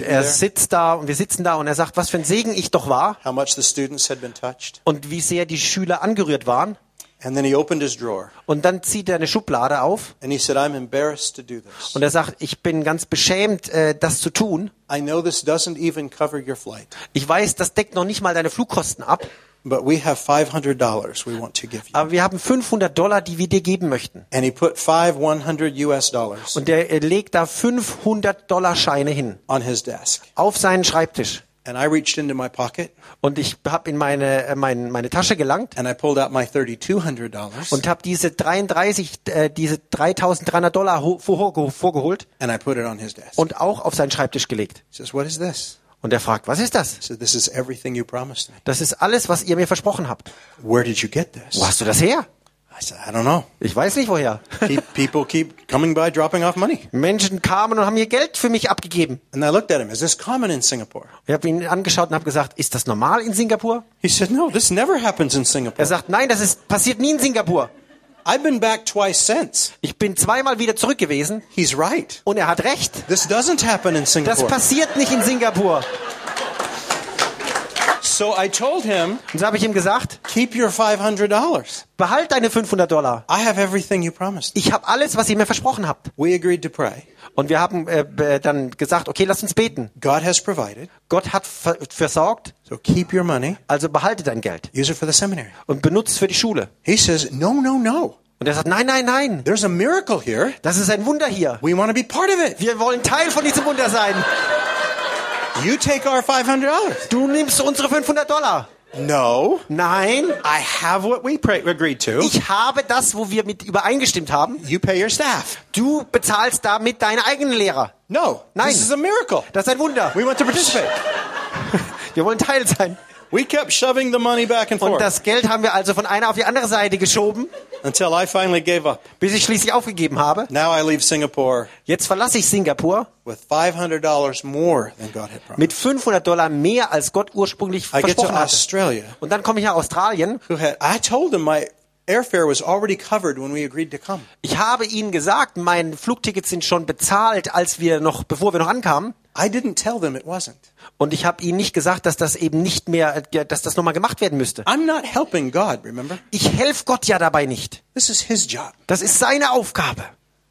er sitzt da und wir sitzen da und er sagt, was für ein Segen ich doch war how much the students had been touched. und wie sehr die Schüler angerührt waren. And then he opened his drawer, Und dann zieht er eine Schublade auf and he said, I'm embarrassed to do this. und er sagt, ich bin ganz beschämt, äh, das zu tun. I know this doesn't even cover your flight, Ich weiß, das deckt noch nicht mal deine Flugkosten ab, but we have $500 we want to give you. aber wir haben 500 Dollar, die wir dir geben möchten. And he put five 100 US dollars Und der äh, legt da 500 Dollar Scheine hin on his desk. auf seinen Schreibtisch. And I reached into my pocket Und ich habe in meine, äh, mein, meine Tasche gelangt and I pulled out my $3,200 und habe diese 33, äh, diese 3300 Dollar ho- vorge- vorgeholt and I put it on his desk. und auch auf seinen Schreibtisch gelegt. He says, What is this? Und er fragt, was ist das? I said, This is everything you promised me. Das ist alles, was ihr mir versprochen habt. Where did you get this? Wo hast du das her? I said, I don't know. Ich weiß nicht woher. Keep, people keep coming by dropping off money. Menschen kamen und haben ihr Geld für mich abgegeben. And I looked at him. Is this common in Singapore? Ich habe ihn angeschaut und habe gesagt, ist das normal in Singapur? He said, No, this never happens in Er Singapore. sagt, nein, das ist passiert nie in Singapur. I've been back twice since. Ich bin zweimal wieder zurück gewesen He's right. und er hat recht. This doesn't happen in Das Singapore. passiert nicht in Singapur. So I told him, Und so habe ich ihm gesagt, Keep your $500. behalt deine 500 Dollar. I have everything you promised. Ich habe alles, was ihr mir versprochen habt. We agreed to pray. Und wir haben äh, dann gesagt, okay, lass uns beten. God has provided. Gott hat ver versorgt, So keep your money. also behalte dein Geld Use it for the seminary. und benutze für die Schule. He says, No, no, no. Und er sagt, nein, nein, nein, There's a miracle here. das ist ein Wunder hier. We want to be part of it. Wir wollen Teil von diesem Wunder sein. You take our $500. Du nimmst unsere 500 Dollar. No. Nein, I have what we agreed to. ich habe das, wo wir mit übereingestimmt haben. You pay your staff. Du bezahlst damit deine eigenen Lehrer. No. Nein. This is a miracle. Das ist ein Wunder. We want to participate. Wir wollen Teil sein. We kept shoving the money back and Und forth das Geld haben wir also von einer auf die andere Seite geschoben, until I finally gave up. bis ich schließlich aufgegeben habe. Now I leave Singapore Jetzt verlasse ich Singapur with $500 more than God had promised. mit 500 Dollar mehr, als Gott ursprünglich I get to versprochen hatte. Australia. Und dann komme ich nach Australien. Who had I told him my airfare was already covered when we agreed to come. Ich habe ihnen gesagt, meine Flugtickets sind schon bezahlt, als wir noch, bevor wir noch ankamen. I didn't tell them it wasn't. Und ich habe ihnen nicht gesagt, dass das eben nicht mehr, äh, dass das nochmal gemacht werden müsste. I'm not helping God, remember? Ich helfe Gott ja dabei nicht. This is his job. Das ist seine Aufgabe.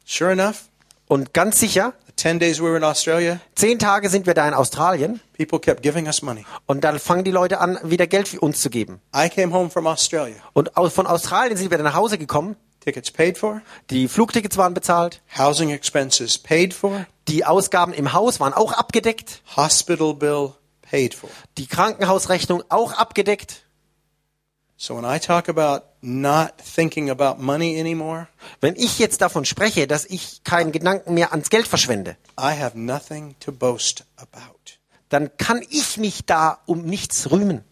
Sure enough, Und ganz sicher, 10 days we were in Australia, zehn Tage sind wir da in Australien people kept giving us money. und dann fangen die Leute an, wieder Geld für uns zu geben. I came home from Australia. Und von Australien sind wir dann nach Hause gekommen. Tickets paid for, Die Flugtickets waren bezahlt. housing expenses paid for, Die Ausgaben im Haus waren auch abgedeckt. hospital bill paid for. Die Krankenhausrechnung auch abgedeckt. So when I talk about not thinking about money anymore, Wenn ich jetzt davon spreche, dass ich keinen Gedanken mehr ans Geld verschwende, I have nothing to boast about. dann kann ich mich da um nichts rühmen.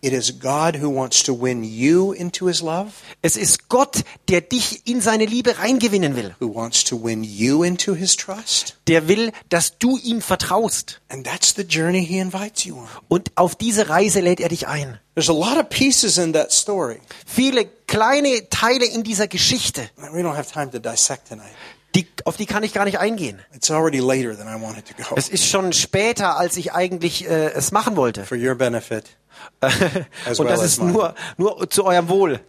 It is God who wants to win you into his love, Es ist Gott, der dich in seine Liebe reingewinnen will. who wants to win you into his trust. Der will, dass du ihm vertraust. And that's the journey he invites you on. Und auf diese Reise lädt er dich ein. There's a lot of pieces in that story. Viele kleine Teile in dieser Geschichte, We don't have time to dissect tonight. die, auf die kann ich gar nicht eingehen. It's already later than I wanted to go. Es ist schon später, als ich eigentlich äh, es machen wollte. For your benefit. Und das as ist nur, nur zu eurem Wohl.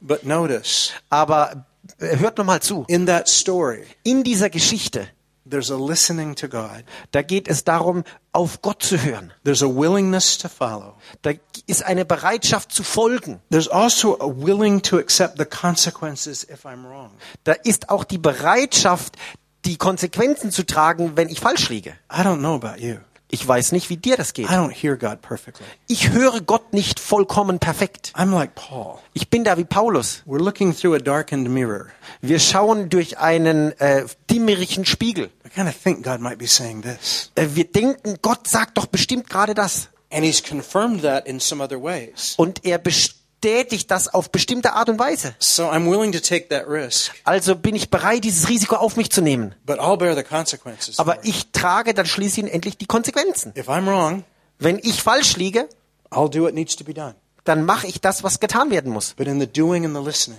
But notice, Aber äh, hört noch mal zu. in that story, In dieser Geschichte, there's a listening to God. Da geht es darum, auf Gott zu hören. There's a willingness to follow. Da ist eine Bereitschaft zu folgen. There's also a willing to accept the consequences if I'm wrong. Da ist auch die Bereitschaft, die Konsequenzen zu tragen, wenn ich falsch liege. I don't know about you. Ich weiß nicht, wie dir das geht. I don't hear God perfectly. Ich höre Gott nicht vollkommen perfekt. I'm like Paul. Ich bin da wie Paulus. We're looking through a darkened mirror. Wir schauen durch einen äh, dimmerigen Spiegel. I kind of think God might be saying this. Äh, wir denken, Gott sagt doch bestimmt gerade das. And he's confirmed that in some other ways. Und er bestätigt das auf bestimmte Art und Weise. So I'm willing to take that risk, Also bin ich bereit, dieses Risiko auf mich zu nehmen. but I'll bear the consequences. Aber ich trage dann schließlich endlich die Konsequenzen. If I'm wrong, Wenn ich falsch liege, I'll do what needs to be done. dann mache ich das, was getan werden muss. But in the doing and the listening,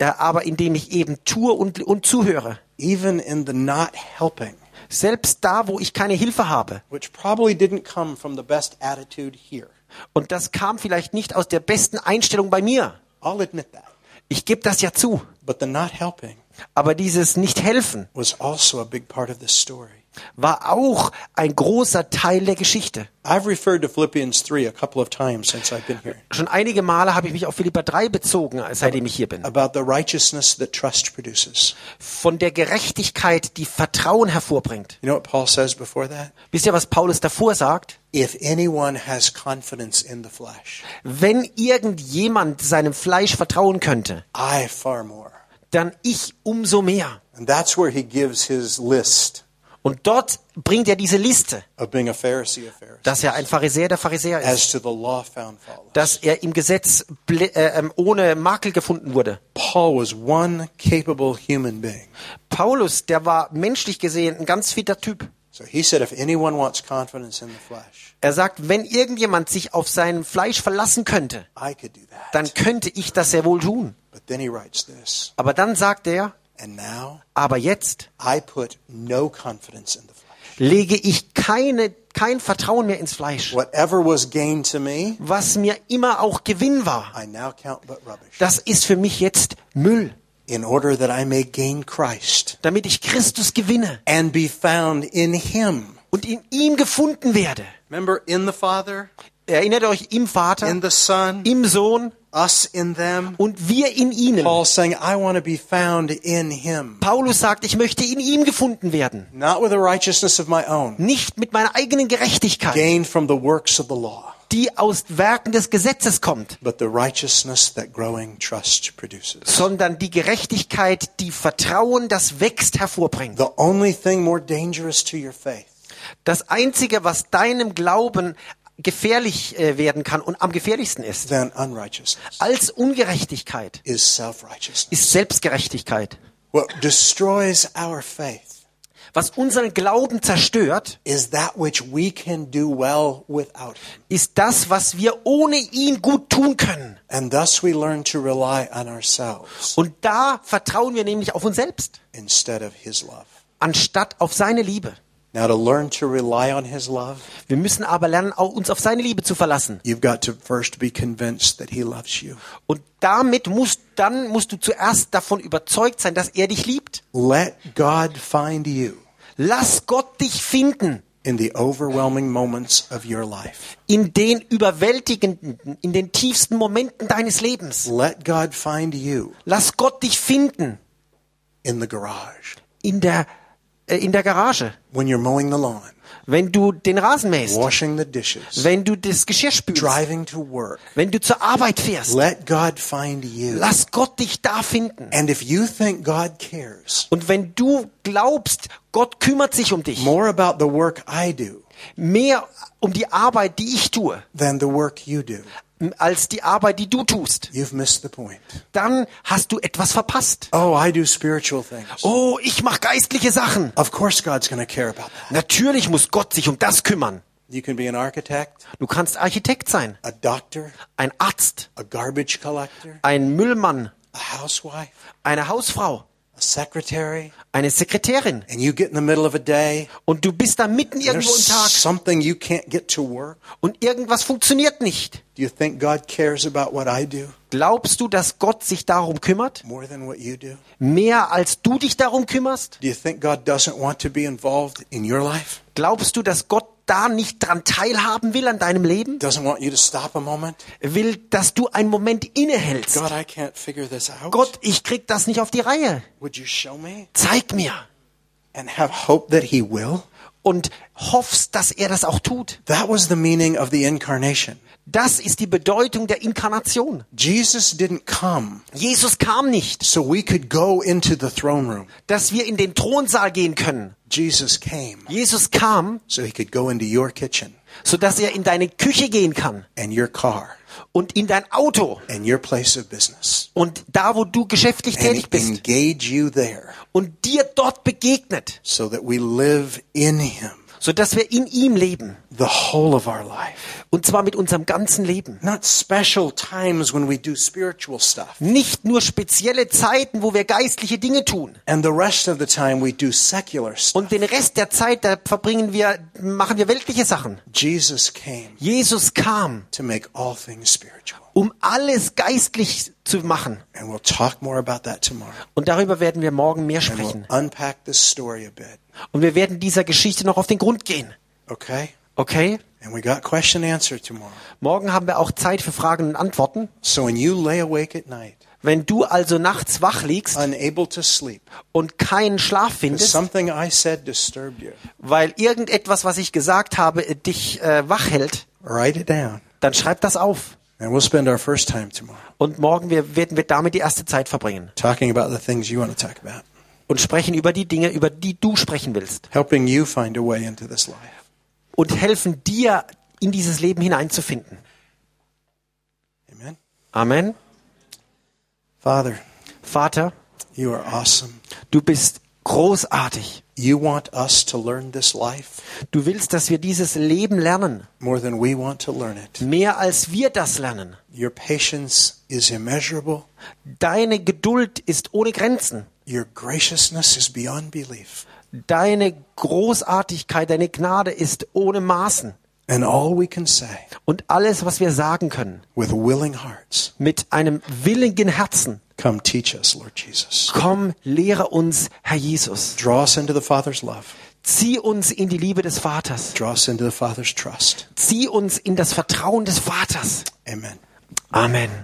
Ja, aber indem ich eben tue und, und zuhöre. even in the not helping, Selbst da, wo ich keine Hilfe habe. Und das kam vielleicht nicht aus der besten Einstellung bei mir. I'll admit that. Ich gebe das ja zu. But the not helping Aber dieses Nicht-Helfen was also a big part of this story. War auch ein großer Teil der Geschichte. I've referred to Philippians 3 a couple of times since I've been here Schon einige Male habe ich mich auf Philippa 3 bezogen, seitdem ich hier bin. about the righteousness that trust produces. Von der Gerechtigkeit, die Vertrauen hervorbringt. You know what Paul says before that? Wisst ihr, was Paulus davor sagt? If anyone has confidence in the flesh, Wenn irgendjemand seinem Fleisch vertrauen könnte, I far more. dann ich umso mehr. And that's where he gives his list Und dort bringt er diese Liste, dass er ein Pharisäer der Pharisäer ist, dass er im Gesetz äh, ähm, ohne Makel gefunden wurde. Paulus, der war menschlich gesehen ein ganz fitter Typ. Er sagt, wenn irgendjemand sich auf sein Fleisch verlassen könnte, dann könnte ich das sehr wohl tun. Aber dann sagt er, aber jetzt I put no confidence in the flesh. lege ich keine, kein Vertrauen mehr ins Fleisch. Whatever was gain to me, Was mir immer auch Gewinn war, I now count but rubbish. das ist für mich jetzt Müll, In order that I may gain Christ damit ich Christus gewinne and be found in him. und in ihm gefunden werde. Remember, in the Father, Erinnert euch im Vater, in the Son, im Sohn us in them. und wir in ihnen. Paul's saying, I want to be found in him. Paulus sagt, ich möchte in ihm gefunden werden. Not with a righteousness of my own, Nicht mit meiner eigenen Gerechtigkeit, gained from the works of the law, die aus Werken des Gesetzes kommt, but the righteousness that growing trust produces. sondern die Gerechtigkeit, die Vertrauen, das wächst, hervorbringt. The only thing more dangerous to your faith Das Einzige, was deinem Glauben gefährlich äh, werden kann und am gefährlichsten ist, als Ungerechtigkeit, is ist Selbstgerechtigkeit. What destroys our faith Was unseren Glauben zerstört, is that which we can do well without ist das, was wir ohne ihn gut tun können. And thus we learn to rely on ourselves Und da vertrauen wir nämlich auf uns selbst, instead of his love. anstatt auf seine Liebe. Now to learn to rely on his love, Wir müssen aber lernen, auch uns auf seine Liebe zu verlassen. you've got to first be convinced that he loves you. Und damit musst, dann musst du zuerst davon überzeugt sein, dass er dich liebt. Let God find you Lass Gott dich finden in the overwhelming moments of your life. in den überwältigenden, in den tiefsten Momenten deines Lebens. Let God find you Lass Gott dich finden in the garage in der, in der Garage, when you're mowing the lawn, wenn du den Rasen mähst, washing the dishes, wenn du das Geschirr spülst, driving to work. wenn du zur Arbeit fährst. Let God find you. Lass Gott dich da finden. And if you think God cares Und wenn du glaubst, Gott kümmert sich um dich, more about the work I do mehr um die Arbeit, die ich tue, than the work you do, als die Arbeit, die du tust, you've missed the point. dann hast du etwas verpasst. Oh. Oh, ich mache geistliche Sachen. Of course God's going to care about that. Natürlich muss Gott sich um das kümmern. You can be an architect, Du kannst Architekt sein, a doctor, ein Arzt, a garbage collector, ein Müllmann, a housewife, eine Hausfrau, secretary, eine Sekretärin. and you get in the middle of a day, Und du bist da mitten irgendwo im Tag something you can't get to work. und irgendwas funktioniert nicht. Do you think God cares about what I do Glaubst du, dass Gott sich darum kümmert? more than what you do? Mehr als du dich darum kümmerst? Do you think God doesn't want to be involved in your life? Glaubst du, dass Gott da nicht dran teilhaben will an deinem Leben? Doesn't want you to stop a moment? Will, dass du einen Moment innehältst? God, I can't figure this out. Gott, ich krieg das nicht auf die Reihe. Would you show me? Zeig mir. And have hope that He will? Und hoffst, dass er das auch tut. That was the meaning of the incarnation. Das ist die Bedeutung der Inkarnation. Jesus didn't come Jesus kam nicht, so we could go into the throne room. dass wir in den Thronsaal gehen können. Jesus came Jesus kam, so He could go into your kitchen sodass er in deine Küche gehen kann and your car und in dein Auto and your place of business. und da, wo du geschäftlich tätig bist. engage you there. Und dir dort begegnet, so that we live in Him sodass wir in ihm leben. the whole of our life. Und zwar mit unserem ganzen Leben. Not special times when we do spiritual stuff. Nicht nur spezielle Zeiten, wo wir geistliche Dinge tun. And the rest of the time we do secular stuff. Und den Rest der Zeit, da verbringen wir, machen wir weltliche Sachen. Jesus came Jesus kam, to make all things spiritual. um alles geistlich zu machen. And we'll talk more about that tomorrow. Und darüber werden wir morgen mehr And we'll sprechen. unpack this story a bit. Und wir werden dieser Geschichte noch auf den Grund gehen. Okay? Okay? And we got question and answer tomorrow. Morgen haben wir auch Zeit für Fragen und Antworten. So when you lay awake at night, Wenn du also nachts wach liegst unable to sleep, und keinen Schlaf findest, something I said disturbed you, weil irgendetwas, was ich gesagt habe, dich äh, wach hält, write it down. dann schreib das auf. And we'll spend our first time tomorrow Und morgen wir, werden wir damit die erste Zeit verbringen talking about the things you want to talk about, und sprechen über die Dinge, über die du sprechen willst. helping you find a way into this life. Und helfen dir, in dieses Leben hineinzufinden. Amen. Amen. Father, Vater, you are awesome. du bist großartig. You want us to learn this life Du willst, dass wir dieses Leben lernen. more than we want to learn it. Mehr als wir das lernen. Your patience is immeasurable. Deine Geduld ist ohne Grenzen. Your graciousness is beyond belief. Deine Großartigkeit, deine Gnade ist ohne Maßen. And all we can say Und alles, was wir sagen können, with willing hearts, mit einem willigen Herzen, come teach us, Lord Jesus. komm, lehre uns, Herr Jesus. Draw us into the Father's love. Zieh uns in die Liebe des Vaters. Draw us into the Father's trust. Zieh uns in das Vertrauen des Vaters. Amen. Amen.